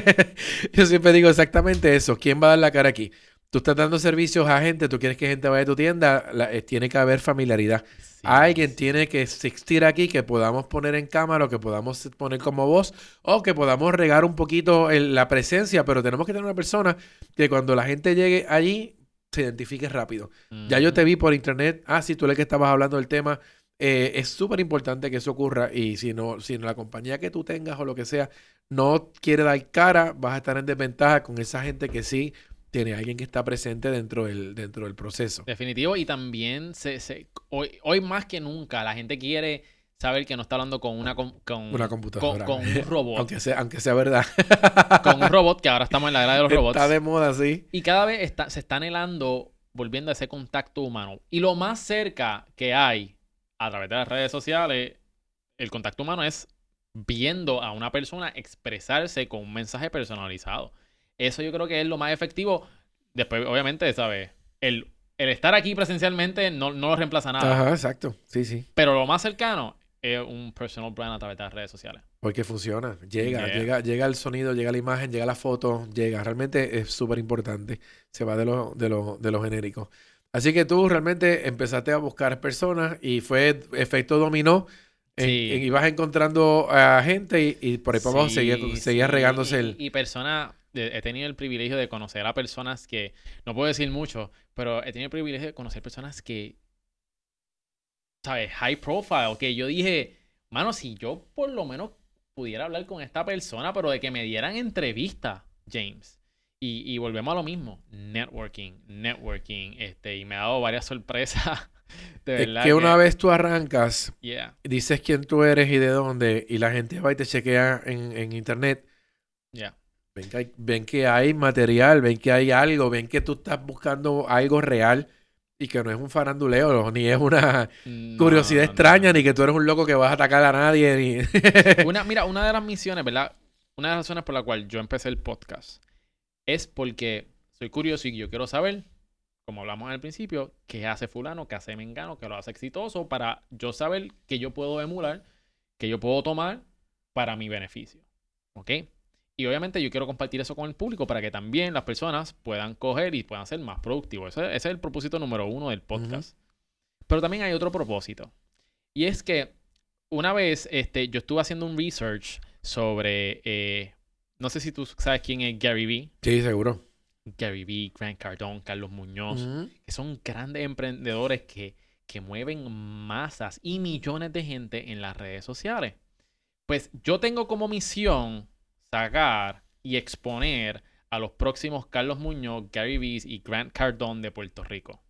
<laughs> yo siempre digo exactamente eso. ¿Quién va a dar la cara aquí? Tú estás dando servicios a gente, tú quieres que gente vaya a tu tienda, eh, tiene que haber familiaridad. Alguien tiene que existir aquí que podamos poner en cámara o que podamos poner como voz o que podamos regar un poquito la presencia, pero tenemos que tener una persona que cuando la gente llegue allí se identifique rápido. Ya yo te vi por internet, ah, sí, tú eres que estabas hablando del tema. Eh, es súper importante que eso ocurra y si no, si la compañía que tú tengas o lo que sea no quiere dar cara, vas a estar en desventaja con esa gente que sí tiene alguien que está presente dentro del, dentro del proceso. Definitivo, y también se, hoy, hoy más que nunca la gente quiere saber que no está hablando con una, con, una computadora. Con, un robot. <laughs> aunque, sea, aunque sea verdad. <laughs> con un robot, que ahora estamos en la era de los robots. Está de moda, sí. Y cada vez está, se está anhelando volviendo a ese contacto humano. Y lo más cerca que hay a través de las redes sociales, el contacto humano es viendo a una persona expresarse con un mensaje personalizado. Eso yo creo que es lo más efectivo. Después, obviamente, ¿sabes? El, el estar aquí presencialmente no, no lo reemplaza nada. Ajá, exacto. Sí, sí. Pero lo más cercano es un personal brand a través de las redes sociales. Porque funciona. Llega, llega, llega el sonido, llega la imagen, llega la foto, llega. Realmente es súper importante. Se va de lo, de, lo, de lo genérico. Así que tú realmente empezaste a buscar personas y fue efecto dominó. Sí. ibas encontrando a gente y, por ahí para abajo seguía, seguía regándose el... Y personas he tenido el privilegio de conocer a personas que, no puedo decir mucho, pero he tenido el privilegio de conocer personas que, ¿sabes? High profile, que yo dije, mano, si yo por lo menos pudiera hablar con esta persona, pero de que me dieran entrevista, James. Y, volvemos a lo mismo, networking, networking, este, y me ha dado varias <laughs> sorpresas. De verdad que, una vez tú arrancas, dices quién tú eres y de dónde, y la gente va y te chequea en, en internet. Ya. Ven que, hay, material, ven que hay algo, ven que tú estás buscando algo real y que no es un faranduleo, <laughs> ni es una curiosidad extraña, ni que tú eres un loco que vas a atacar a nadie. Ni... una, mira, una de las misiones, ¿verdad? Una de las razones por la cual yo empecé el podcast es porque soy curioso y yo quiero saber, como hablamos al principio, qué hace fulano, qué hace mengano, qué lo hace exitoso, para yo saber que yo puedo emular, que yo puedo tomar para mi beneficio. ¿Ok? Y obviamente yo quiero compartir eso con el público para que también las personas puedan coger y puedan ser más productivos. Ese, es el propósito número uno del podcast. Pero también hay otro propósito. Y es que una vez este, yo estuve haciendo un research sobre... Eh, no sé si tú sabes quién es Gary Vee. Sí, seguro. Gary Vee, Grant Cardone, Carlos Muñoz, que son grandes emprendedores que, que mueven masas y millones de gente en las redes sociales. Pues yo tengo como misión sacar y exponer a los próximos Carlos Muñoz, Gary Vee y Grant Cardone de Puerto Rico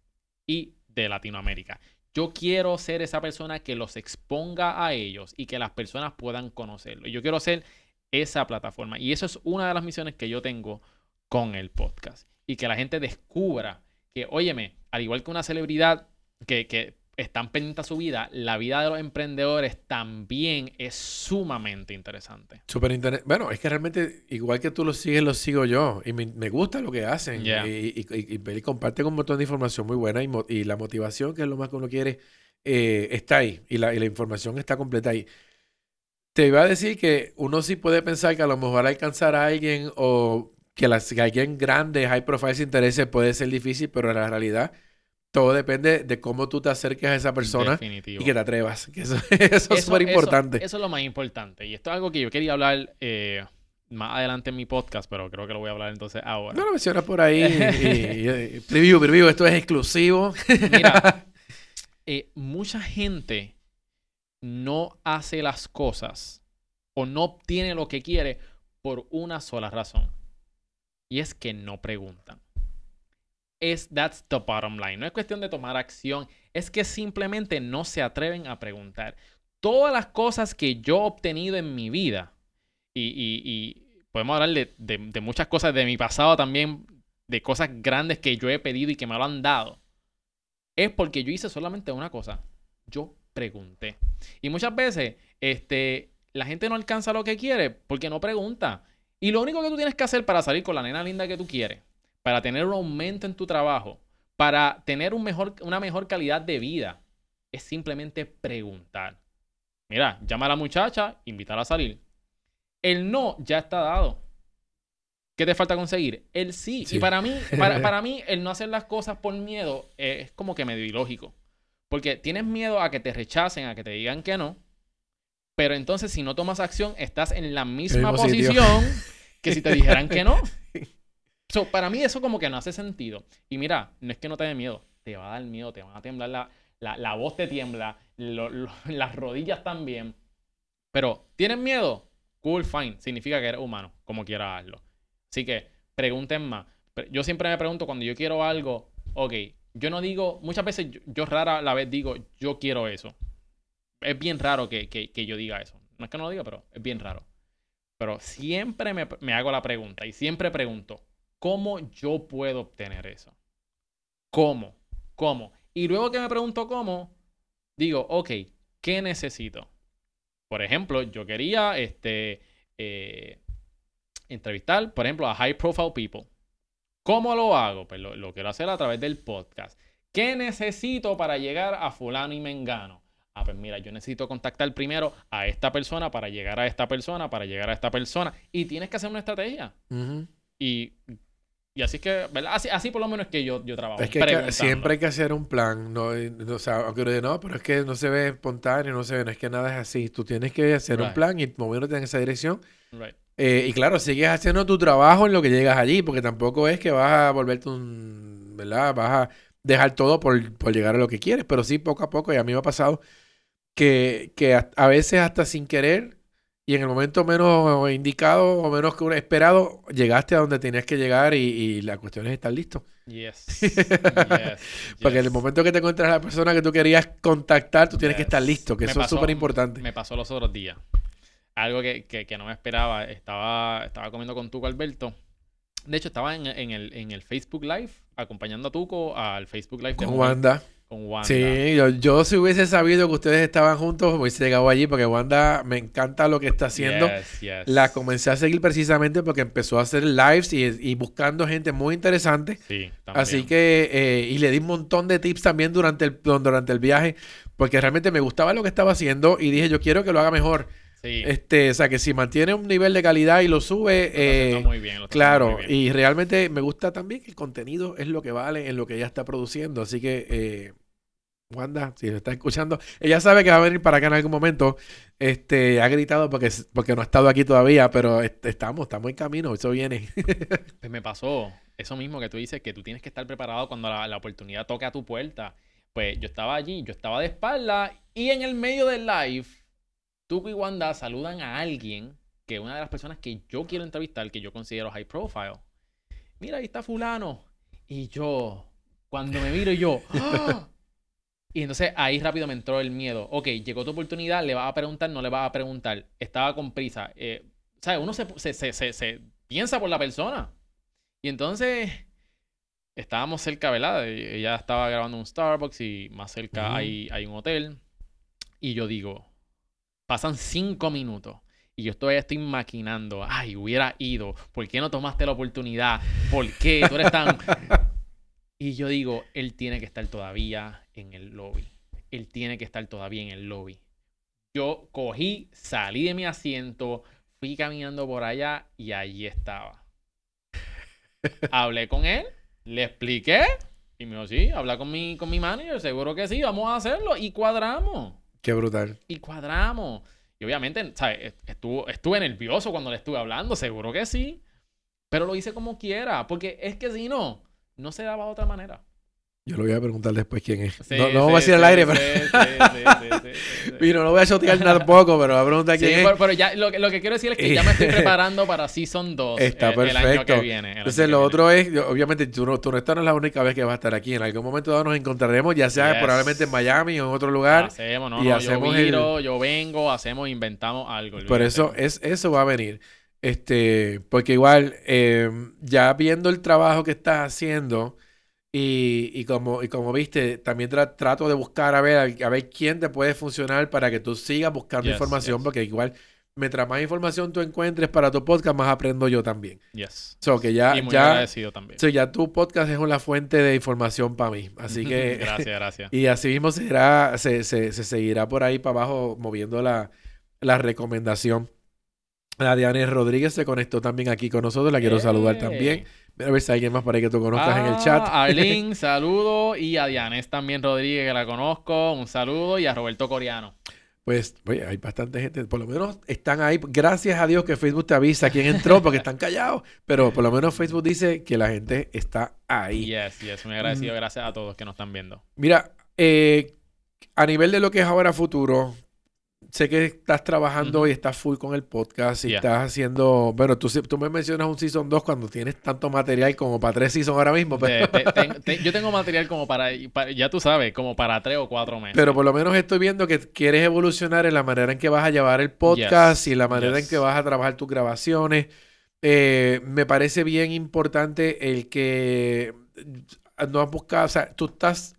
y de Latinoamérica. Yo quiero ser esa persona que los exponga a ellos y que las personas puedan conocerlo. Yo quiero ser esa plataforma. Y eso es una de las misiones que yo tengo con el podcast. Y que la gente descubra que, óyeme, al igual que una celebridad, que, que están pendientes a su vida, la vida de los emprendedores también es sumamente interesante. Súper interesante. Bueno, es que realmente, igual que tú lo sigues, lo sigo yo. Y me, gusta lo que hacen. Y, y, y, comparten un montón de información muy buena. Y, la motivación, que es lo más que uno quiere, eh, está ahí. Y la, información está completa ahí. Te iba a decir que uno sí puede pensar que a lo mejor alcanzar a alguien o que, las, que alguien grande, high profile se interese puede ser difícil, pero en la realidad todo depende de cómo tú te acerques a esa persona y que te atrevas. <laughs> eso, es súper importante. Eso, es lo más importante. Y esto es algo que yo quería hablar eh, más adelante en mi podcast, pero creo que lo voy a hablar entonces ahora. No lo mencionas por ahí. y, <laughs> preview, preview, esto es exclusivo. Mira, <laughs> eh, mucha gente no hace las cosas o no obtiene lo que quiere por una sola razón. Y es que no preguntan es that's the bottom line. No es cuestión de tomar acción, es que simplemente no se atreven a preguntar. Todas las cosas que yo he obtenido en mi vida, y, podemos hablar de, muchas cosas de mi pasado también, de cosas grandes que yo he pedido y que me lo han dado, es porque yo hice solamente una cosa. Yo pregunté. Y muchas veces, este, la gente no alcanza lo que quiere porque no pregunta. Y lo único que tú tienes que hacer para salir con la nena linda que tú quieres para tener un aumento en tu trabajo, para tener un mejor, una mejor calidad de vida, es simplemente preguntar. Mira, llama a la muchacha, invitarla a salir. El no ya está dado. ¿Qué te falta conseguir? El sí. Y para mí, para, <laughs> para, mí, el no hacer las cosas por miedo es como que medio ilógico. Porque tienes miedo a que te rechacen, a que te digan que no. Pero entonces, si no tomas acción, estás en la misma posición que si te dijeran que no. <laughs> So, para mí eso como que no hace sentido. Y mira, no es que no te dé miedo, te va a dar miedo, te van a temblar la, la, voz te tiembla, <laughs> las rodillas también. Pero, ¿tienes miedo? Cool, fine. Significa que eres humano, como quieras hazlo. Así que pregunten más. Yo siempre me pregunto cuando yo quiero algo, ok, yo no digo, muchas veces yo, rara la vez digo, yo quiero eso. Es bien raro que, que, yo diga eso. No es que no lo diga, pero es bien raro. Pero siempre me, me hago la pregunta y siempre pregunto, ¿Cómo yo puedo obtener eso? ¿Cómo? ¿Cómo? Y luego que me pregunto cómo, digo, ok, ¿qué necesito? Por ejemplo, yo quería este, eh, entrevistar, por ejemplo, a high profile people. ¿Cómo lo hago? Pues lo, lo, quiero hacer a través del podcast. ¿Qué necesito para llegar a fulano y mengano? Ah, pues mira, yo necesito contactar primero a esta persona para llegar a esta persona, para llegar a esta persona. Y tienes que hacer una estrategia. Y y así que, ¿verdad? Así, así por lo menos es que yo, yo trabajo. Es que, siempre hay que hacer un plan. No, o sea, aunque uno diga, no, pero es que no se ve espontáneo, no se ve, no es que nada es así. Tú tienes que hacer un plan y moviéndote en esa dirección. Eh, y claro, sigues haciendo tu trabajo en lo que llegas allí, porque tampoco es que vas a volverte un, ¿verdad? Vas a dejar todo por, por llegar a lo que quieres, pero sí poco a poco, y a mí me ha pasado que, que a veces hasta sin querer y en el momento menos indicado o menos que esperado, llegaste a donde tenías que llegar y, la cuestión es estar listo. Yes. <laughs> Porque en el momento que te encuentras a la persona que tú querías contactar, tú tienes que estar listo, que eso es súper importante. Me pasó los otros días. Algo que, no me esperaba. Estaba, estaba comiendo con Tuco Alberto. De hecho, estaba en, el, en el Facebook Live, acompañando a Tuco al Facebook Live con Wanda con Wanda. Sí, yo, si hubiese sabido que ustedes estaban juntos, hubiese llegado allí porque Wanda me encanta lo que está haciendo. La comencé a seguir precisamente porque empezó a hacer lives y, buscando gente muy interesante. Sí, también. Así que, eh, y le di un montón de tips también durante el, durante el viaje porque realmente me gustaba lo que estaba haciendo y dije, yo quiero que lo haga mejor. Sí. Este, o sea, que si mantiene un nivel de calidad y lo sube, eh, muy bien, claro, y realmente me gusta también que el contenido es lo que vale en lo que ella está produciendo, así que eh, Wanda, si lo está escuchando, ella sabe que va a venir para acá en algún momento. Este, ha gritado porque, porque no ha estado aquí todavía, pero estamos, estamos en camino, eso viene. <laughs> pues me pasó eso mismo que tú dices, que tú tienes que estar preparado cuando la, la oportunidad toque a tu puerta. Pues yo estaba allí, yo estaba de espalda y en el medio del live Tuco y Wanda saludan a alguien que una de las personas que yo quiero entrevistar, que yo considero high profile. Mira, ahí está fulano. Y yo, cuando me miro yo, <laughs> ¡ah! Y entonces ahí rápido me entró el miedo. Ok, llegó tu oportunidad, le vas a preguntar, no le vas a preguntar. Estaba con prisa. Eh, ¿Sabes? Uno se, se, se, se, piensa por la persona. Y entonces estábamos cerca, ¿verdad? Ella estaba grabando un Starbucks y más cerca hay, hay un hotel. Y yo digo, pasan cinco minutos. Y yo todavía estoy maquinando, ay, hubiera ido. ¿Por qué no tomaste la oportunidad? ¿Por qué? Tú eres tan... <laughs> y yo digo, él tiene que estar todavía en el lobby. Él tiene que estar todavía en el lobby. Yo cogí, salí de mi asiento, fui caminando por allá y allí estaba. <laughs> Hablé con él, le expliqué y me dijo, sí, habla con mi, con mi manager, seguro que sí, vamos a hacerlo. Y cuadramos. Qué brutal. Y cuadramos. Y obviamente, ¿sabes? Estuvo, estuve nervioso cuando le estuve hablando, seguro que sí. Pero lo hice como quiera, porque es que si no, no se daba de otra manera. Yo lo voy a preguntar después quién es. no, no voy a decir al aire, pero. Mira, no voy a chotear tampoco, pero voy a preguntar quién es. Pero, ya lo, lo, que quiero decir es que ya me estoy <laughs> preparando para Season 2 Está perfecto. el año que viene. Entonces, lo otro es, obviamente, tú no, tú no estás la única vez que vas a estar aquí. En algún momento dado nos encontraremos, ya sea probablemente en Miami o en otro lugar. Hacemos, no, y hacemos yo viro, yo vengo, hacemos, inventamos algo. Por eso, es, eso va a venir. Este, porque igual, eh, ya viendo el trabajo que estás haciendo y, y, como, y como viste, también trato de buscar a ver, a, ver quién te puede funcionar para que tú sigas buscando información, porque igual, mientras más información tú encuentres para tu podcast, más aprendo yo también. Yes. So, que ya, y muy ya, agradecido también. So, ya tu podcast es una fuente de información para mí. Así que. <laughs> gracias, gracias. y así mismo será, se, se, se, seguirá por ahí para abajo moviendo la, la recomendación. La Diane Rodríguez se conectó también aquí con nosotros. La quiero saludar también. A ver si hay alguien más por ahí que tú conozcas en el ah, chat. Arlene, <laughs> saludo. Y a Dianes también Rodríguez, que la conozco. Un saludo. Y a Roberto Coriano. Pues, oye, hay bastante gente. Por lo menos están ahí. Gracias a Dios que Facebook te avisa quién entró, porque están callados. Pero por lo menos Facebook dice que la gente está ahí. Yes, yes. Muy agradecido. Mm. Gracias a todos que nos están viendo. Mira, eh, a nivel de lo que es ahora futuro, sé que estás trabajando y estás full con el podcast y estás haciendo. Bueno, tú, tú me mencionas un Season 2 cuando tienes tanto material como para tres Seasons ahora mismo. <laughs> yo tengo material como para, ya tú sabes, como para tres o cuatro meses. Pero por lo menos estoy viendo que quieres evolucionar en la manera en que vas a llevar el podcast y la manera en que vas a trabajar tus grabaciones. Eh, me parece bien importante el que no has buscado, o sea, tú estás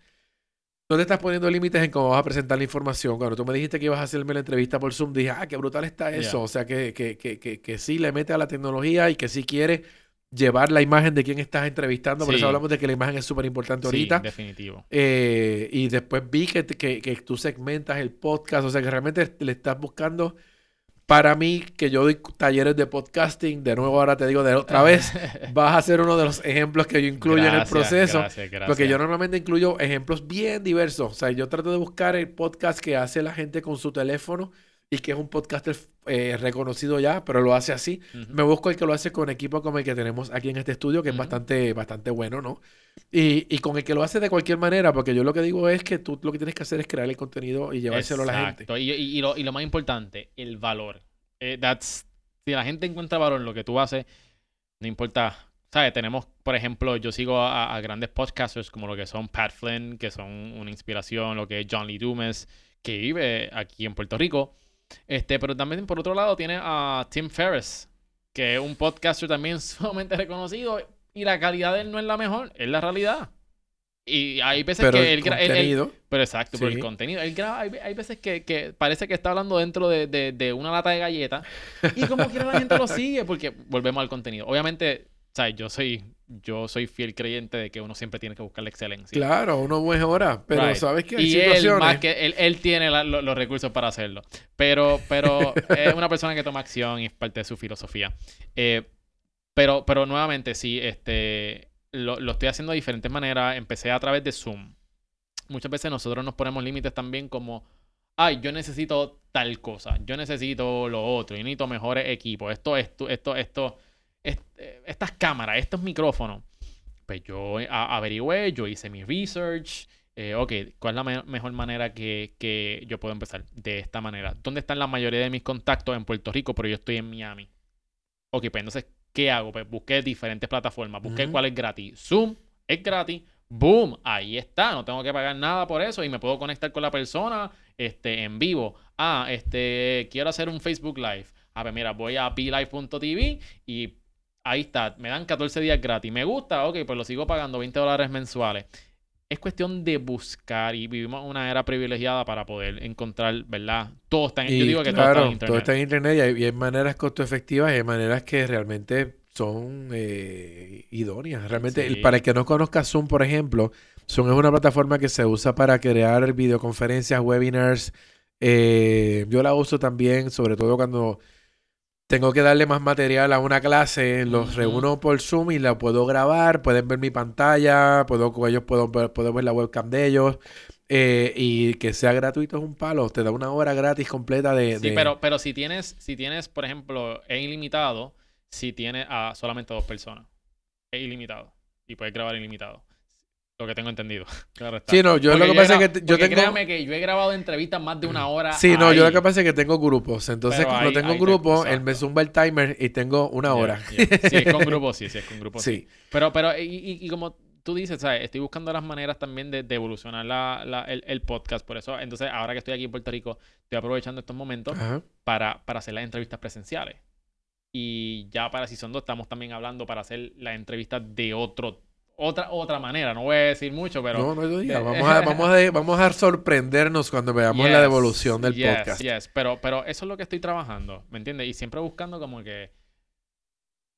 no te estás poniendo límites en cómo vas a presentar la información. Cuando tú me dijiste que ibas a hacerme la entrevista por Zoom, dije, ah, qué brutal está eso. O sea, que, que, que, que, que sí le mete a la tecnología y que sí quiere llevar la imagen de quien estás entrevistando. Por eso hablamos de que la imagen es súper importante ahorita. Sí, definitivo. Eh, y después vi que, que, que tú segmentas el podcast. O sea, que realmente le estás buscando para mí, que yo doy talleres de podcasting, de nuevo ahora te digo de otra vez, <laughs> vas a ser uno de los ejemplos que yo incluyo en el proceso. Gracias, gracias. Porque yo normalmente incluyo ejemplos bien diversos. O sea, yo trato de buscar el podcast que hace la gente con su teléfono y que es un podcaster eh, reconocido ya, pero lo hace así. Me busco el que lo hace con equipo como el que tenemos aquí en este estudio, que es bastante, bastante bueno, ¿no? Y, y, con el que lo hace de cualquier manera, porque yo lo que digo es que tú lo que tienes que hacer es crear el contenido y llevárselo a la gente. Y, y, lo, y lo más importante, el valor. Eh, that's, si la gente encuentra valor en lo que tú haces, no importa. ¿Sabes? Tenemos, por ejemplo, yo sigo a, grandes podcasters como lo que son Pat Flynn, que son una inspiración, lo que es John Lee Dumas, que vive aquí en Puerto Rico. Este, pero también por otro lado tiene a Tim Ferriss, que es un podcaster también <laughs> sumamente reconocido y la calidad de él no es la mejor, es la realidad. Y hay veces que el contenido, pero exacto, por el contenido. Él graba, hay, veces que, que, parece que está hablando dentro de, de, de una lata de galletas y como quiera la gente lo sigue porque volvemos al contenido. Obviamente, ¿sabes? Yo soy yo soy fiel creyente de que uno siempre tiene que buscar la excelencia. Claro, uno mejora, pero sabes que hay y situaciones... Él, más que él, él tiene los recursos para hacerlo. Pero, pero es <laughs> una persona que toma acción y es parte de su filosofía. Eh, pero, pero nuevamente, sí, este, lo, lo, estoy haciendo de diferentes maneras. Empecé a través de Zoom. Muchas veces nosotros nos ponemos límites también como, ay, yo necesito tal cosa, yo necesito lo otro, yo necesito mejores equipos, esto, esto, esto, esto eh, estas cámaras, estos micrófonos, pues yo averigüé, yo hice mi research. Eh, ok, ¿cuál es la mejor manera que, que, yo puedo empezar? De esta manera. ¿Dónde están la mayoría de mis contactos en Puerto Rico? Pero yo estoy en Miami. Ok, pues entonces, ¿qué hago? Pues busqué diferentes plataformas. Busqué cuál es gratis. Zoom es gratis. Boom, ahí está. No tengo que pagar nada por eso y me puedo conectar con la persona este, en vivo. Ah, este, quiero hacer un Facebook Live. A ver, mira, voy a blive.tv y ahí está, me dan 14 días gratis. Me gusta, ok, pues lo sigo pagando 20 dólares mensuales. Es cuestión de buscar y vivimos una era privilegiada para poder encontrar, ¿verdad? Todo está en, yo digo que todo está en internet. Todo está en internet y hay, y hay maneras costo efectivas y hay maneras que realmente son eh, idóneas. Realmente, para el que no conozca Zoom, por ejemplo, Zoom es una plataforma que se usa para crear videoconferencias, webinars. Eh, yo la uso también, sobre todo cuando tengo que darle más material a una clase, los reúno por Zoom y la puedo grabar, pueden ver mi pantalla, puedo, ellos puedo, puedo ver la webcam de ellos. Eh, y que sea gratuito es un palo, te da una hora gratis completa de... Sí, Pero, pero si tienes, si tienes, por ejemplo, es ilimitado, si tienes a solamente dos personas, es ilimitado. Y puedes grabar ilimitado. Lo que tengo entendido. <laughs> Claro está. Sí, no, yo lo que pasa es que yo tengo. Créame que yo he grabado entrevistas más de una hora. Sí, no, yo lo que pasa es que tengo grupos. Entonces, cuando tengo grupos, él me zumba el timer y tengo una hora. Si es con <laughs> grupos, sí, si es con grupos. Sí. Pero, pero, y, como tú dices, ¿sabes? Estoy buscando las maneras también de, evolucionar la, el, podcast. Por eso, entonces, ahora que estoy aquí en Puerto Rico, estoy aprovechando estos momentos para, para hacer las entrevistas presenciales. Y ya para Season 2 estamos también hablando para hacer las entrevistas de otro otra, otra manera. No voy a decir mucho, pero. No, no lo digas. Vamos a, vamos, a, <laughs> vamos a sorprendernos cuando veamos la devolución del podcast. Yes, pero, pero eso es lo que estoy trabajando, ¿me entiendes? Y siempre buscando como que.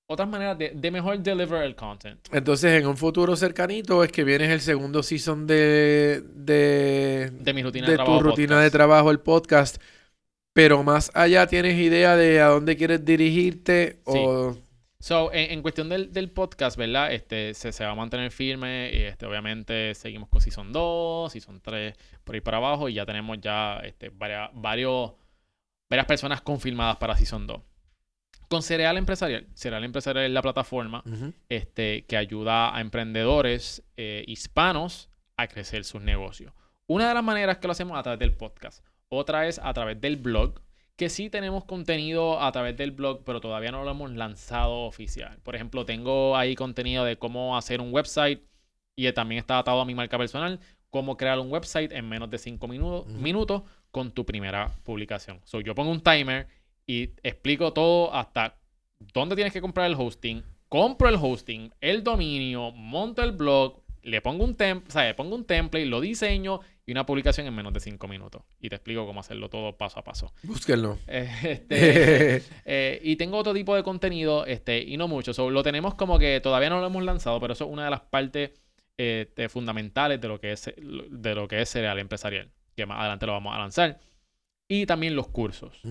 Otras maneras de, de, mejor deliver el content. Entonces, en un futuro cercanito es que viene el segundo season de. De, de mi rutina de, de trabajo. tu rutina de trabajo, el podcast. Pero más allá, ¿tienes idea de a dónde quieres dirigirte? O... So, en, cuestión del, del, podcast, ¿verdad? Este, se, se, va a mantener firme. Y este, obviamente seguimos con Season 2, Season 3, por ahí para abajo. Y ya tenemos ya este, varias, varios, varias personas confirmadas para Season 2. Con Cereal Empresarial. Cereal Empresarial es la plataforma este, que ayuda a emprendedores eh, hispanos a crecer sus negocios. Una de las maneras que lo hacemos a través del podcast. Otra es a través del blog que sí tenemos contenido a través del blog, pero todavía no lo hemos lanzado oficial. Por ejemplo, tengo ahí contenido de cómo hacer un website y también está atado a mi marca personal, cómo crear un website en menos de 5 minutos con tu primera publicación. So, yo pongo un timer y explico todo hasta dónde tienes que comprar el hosting, compro el hosting, el dominio, monto el blog, le pongo un, tem o sea, pongo un template, lo diseño y una publicación en menos de cinco minutos. Y te explico cómo hacerlo todo paso a paso. Búsquenlo. <laughs> Este, <laughs> eh, y tengo otro tipo de contenido, este, y no mucho. lo tenemos como que todavía no lo hemos lanzado, pero eso es una de las partes este, fundamentales de lo que es de lo que es cereal empresarial. Que más adelante lo vamos a lanzar. Y también los cursos.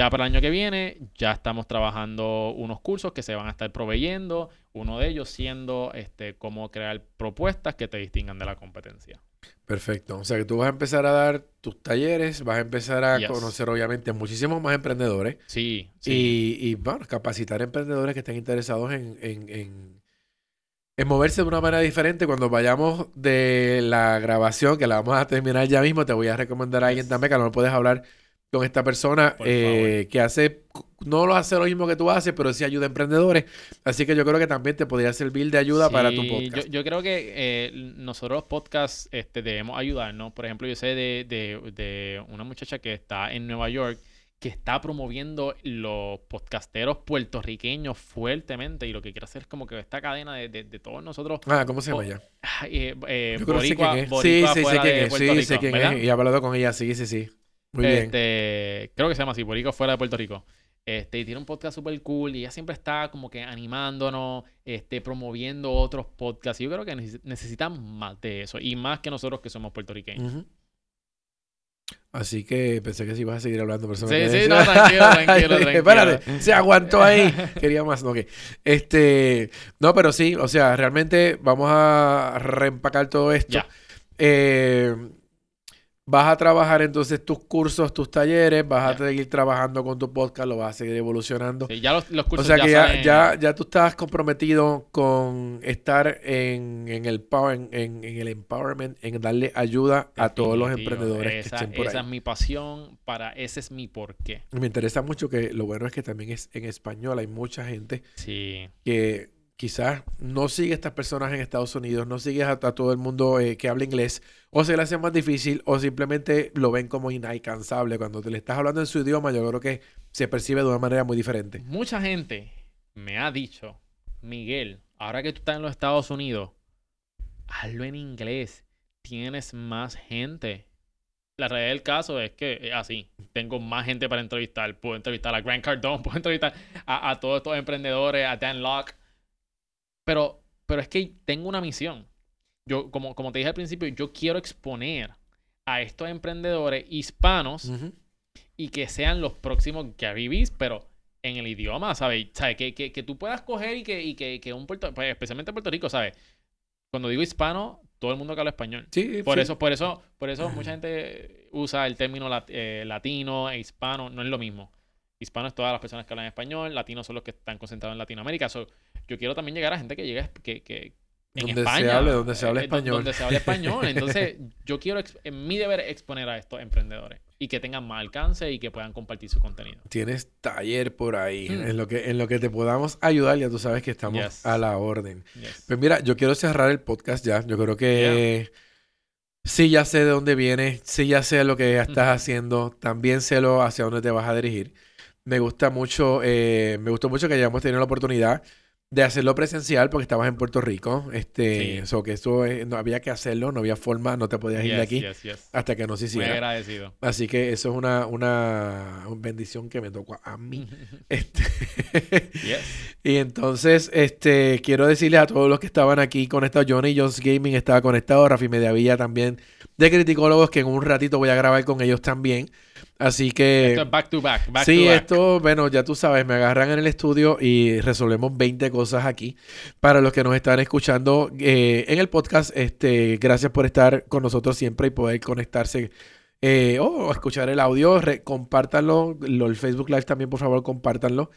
Ya para el año que viene, ya estamos trabajando unos cursos que se van a estar proveyendo. Uno de ellos siendo este, cómo crear propuestas que te distingan de la competencia. Perfecto. O sea que tú vas a empezar a dar tus talleres, vas a empezar a conocer obviamente muchísimos más emprendedores. Sí. sí. Y, bueno, capacitar emprendedores que estén interesados en, en, en, moverse de una manera diferente. Cuando vayamos de la grabación, que la vamos a terminar ya mismo, te voy a recomendar a alguien también que no lo puedes hablar con esta persona eh, que hace, no lo hace lo mismo que tú haces, pero sí ayuda a emprendedores. Así que yo creo que también te podría servir de ayuda para tu podcast. Yo, creo que eh, nosotros los podcasts este, debemos ayudarnos. Por ejemplo, yo sé de, de, una muchacha que está en Nueva York que está promoviendo los podcasteros puertorriqueños fuertemente y lo que quiere hacer es como que esta cadena de, de, todos nosotros. Ah, ¿cómo se llama ella? Eh, eh, boricua, sí, sí, sé quién es. Sí, sé quién es. Y he hablado con ella, sí, sí, sí. Muy este, Creo que se llama así, Puerto fuera de Puerto Rico. Este, y tiene un podcast súper cool y ella siempre está como que animándonos, este, promoviendo otros podcasts. Y yo creo que necesitan más de eso y más que nosotros que somos puertorriqueños. Así que pensé que sí ibas a seguir hablando. Pero sí, sí, no, tranquilo, <laughs> tranquilo, tranquilo. Espérate, se aguantó ahí. Quería más, no, Este, no, pero sí, o sea, realmente vamos a reempacar todo esto. Ya. Eh, Vas a trabajar entonces tus cursos, tus talleres, vas a seguir trabajando con tu podcast, lo vas a seguir evolucionando. Sí, ya los, cursos O sea que ya, ya, tú estás comprometido con estar en, el power, en, el empowerment, en darle ayuda a todos los emprendedores esa, que estén por Esa es mi pasión, para ese es mi porqué. Me interesa mucho que lo bueno es que también es en español. Hay mucha gente sí. que quizás no sigue a estas personas en Estados Unidos, no sigue a, todo el mundo eh, que habla inglés, o se le hace más difícil, o simplemente lo ven como inalcanzable. Cuando te le estás hablando en su idioma, yo creo que se percibe de una manera muy diferente. Mucha gente me ha dicho Miguel, ahora que tú estás en los Estados Unidos, hazlo en inglés. Tienes más gente. La realidad del caso es que es así. Tengo más gente para entrevistar. Puedo entrevistar a Grant Cardone, <laughs> puedo entrevistar a, todos estos emprendedores, a Dan Locke. Pero, pero es que tengo una misión. Yo, como, como te dije al principio, yo quiero exponer a estos emprendedores hispanos y que sean los próximos que vivís, pero en el idioma, ¿sabes? ¿Sabe? Que, que, que, tú puedas coger y que, y que, que un Puerto, pues, especialmente Puerto Rico, ¿sabes? Cuando digo hispano, todo el mundo que habla español. Sí, por eso, por eso, por eso <clears throat> mucha gente usa el término eh, latino e hispano, no es lo mismo. Hispano es todas las personas que hablan español, latinos son los que están concentrados en Latinoamérica. Yo quiero también llegar a gente que llegue que, que en donde España, se hable, donde se hable eh, español. Donde se hable español. <laughs> Entonces, yo quiero, en mi deber exponer a estos emprendedores y que tengan más alcance y que puedan compartir su contenido. Tienes taller por ahí, hmm. en, lo que, en lo que te podamos ayudar, ya tú sabes que estamos a la orden. Pues mira, yo quiero cerrar el podcast ya. Yo creo que sí ya sé de dónde vienes, sí ya sé lo que <laughs> estás haciendo, también sé lo hacia dónde te vas a dirigir. Me gusta mucho, eh, me gustó mucho que hayamos tenido la oportunidad de hacerlo presencial porque estabas en Puerto Rico. Este, eso que eso no había que hacerlo, no había forma, no te podías ir de aquí hasta que no se hiciera. Muy agradecido. Así que eso es una, una bendición que me tocó a mí. <laughs> este, <laughs> y entonces, este, quiero decirle a todos los que estaban aquí conectados, Johnny Jones Gaming estaba conectado, Rafi Mediavilla también, de criticólogos, que en un ratito voy a grabar con ellos también. Así que. Esto es back to back. back sí, to back. esto, bueno, ya tú sabes, me agarran en el estudio y resolvemos 20 cosas aquí. Para los que nos están escuchando eh, en el podcast, este, gracias por estar con nosotros siempre y poder conectarse eh, o escuchar el audio. compártanlo. Lo, el Facebook Live también, por favor, compártanlo.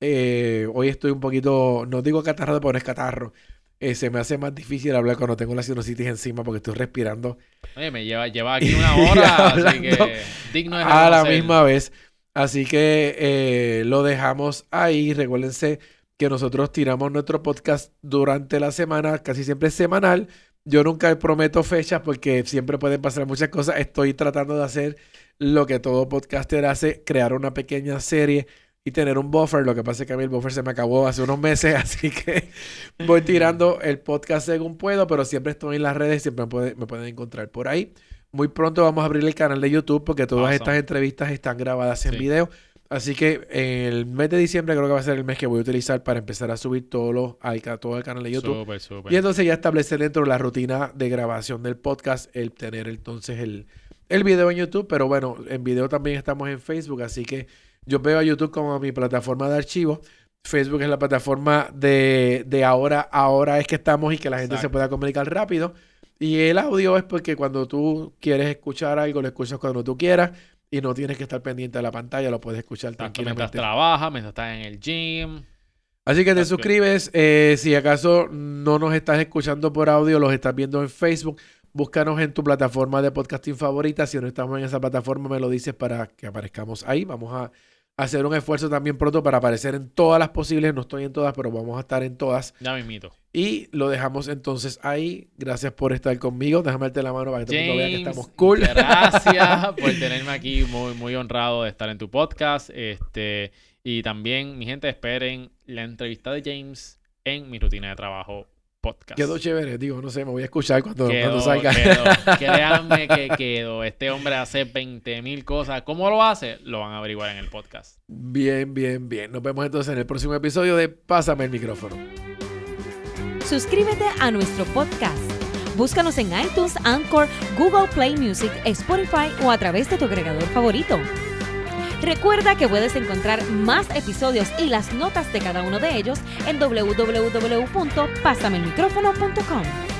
Eh, hoy estoy un poquito, no digo catarro, pero no es catarro. Eh, se me hace más difícil hablar cuando tengo la sinusitis encima porque estoy respirando. Oye, me lleva, lleva <laughs> aquí una hora, así que digno de A la misma vez. Así que eh, lo dejamos ahí. Recuérdense que nosotros tiramos nuestro podcast durante la semana, casi siempre es semanal. Yo nunca prometo fechas porque siempre pueden pasar muchas cosas. Estoy tratando de hacer lo que todo podcaster hace, crear una pequeña serie y tener un buffer. Lo que pasa es que a mí el buffer se me acabó hace unos meses, <laughs> así que voy tirando el podcast según puedo, pero siempre estoy en las redes, siempre me, pueden encontrar por ahí. Muy pronto vamos a abrir el canal de YouTube porque todas estas entrevistas están grabadas en video. Así que el mes de diciembre creo que va a ser el mes que voy a utilizar para empezar a subir todo, lo, al, todo el canal de YouTube. Y entonces ya establecer dentro de la rutina de grabación del podcast el tener entonces el, el video en YouTube. Pero bueno, en video también estamos en Facebook, así que yo veo a YouTube como mi plataforma de archivos. Facebook es la plataforma de, de ahora, ahora es que estamos y que la gente se pueda comunicar rápido. Y el audio es porque cuando tú quieres escuchar algo, lo escuchas cuando tú quieras y no tienes que estar pendiente de la pantalla, lo puedes escuchar tranquilamente. Mientras trabajas, mientras estás en el gym. Así que te suscribes. Eh, si acaso no nos estás escuchando por audio, los estás viendo en Facebook, búscanos en tu plataforma de podcasting favorita. Si no estamos en esa plataforma, me lo dices para que aparezcamos ahí. Vamos a hacer un esfuerzo también pronto para aparecer en todas las posibles. No estoy en todas, pero vamos a estar en todas. Ya me invito. Y lo dejamos entonces ahí. Gracias por estar conmigo. Déjame darte la mano para que todo el mundo vea que estamos cool. Gracias por <laughs> tenerme aquí. Muy, muy honrado de estar en tu podcast. Este, y también, mi gente, esperen la entrevista de James en mi rutina de trabajo podcast. Quedó chévere, digo, no sé, me voy a escuchar cuando, salga. <laughs> Créanme que quedó. Este hombre hace 20 mil cosas. ¿Cómo lo hace? Lo van a averiguar en el podcast. Bien, bien, bien. Nos vemos entonces en el próximo episodio de Pásame el micrófono. Suscríbete a nuestro podcast. Búscanos en iTunes, Anchor, Google Play Music, Spotify o a través de tu agregador favorito. Recuerda que puedes encontrar más episodios y las notas de cada uno de ellos en www.pasamelmicrófono.com.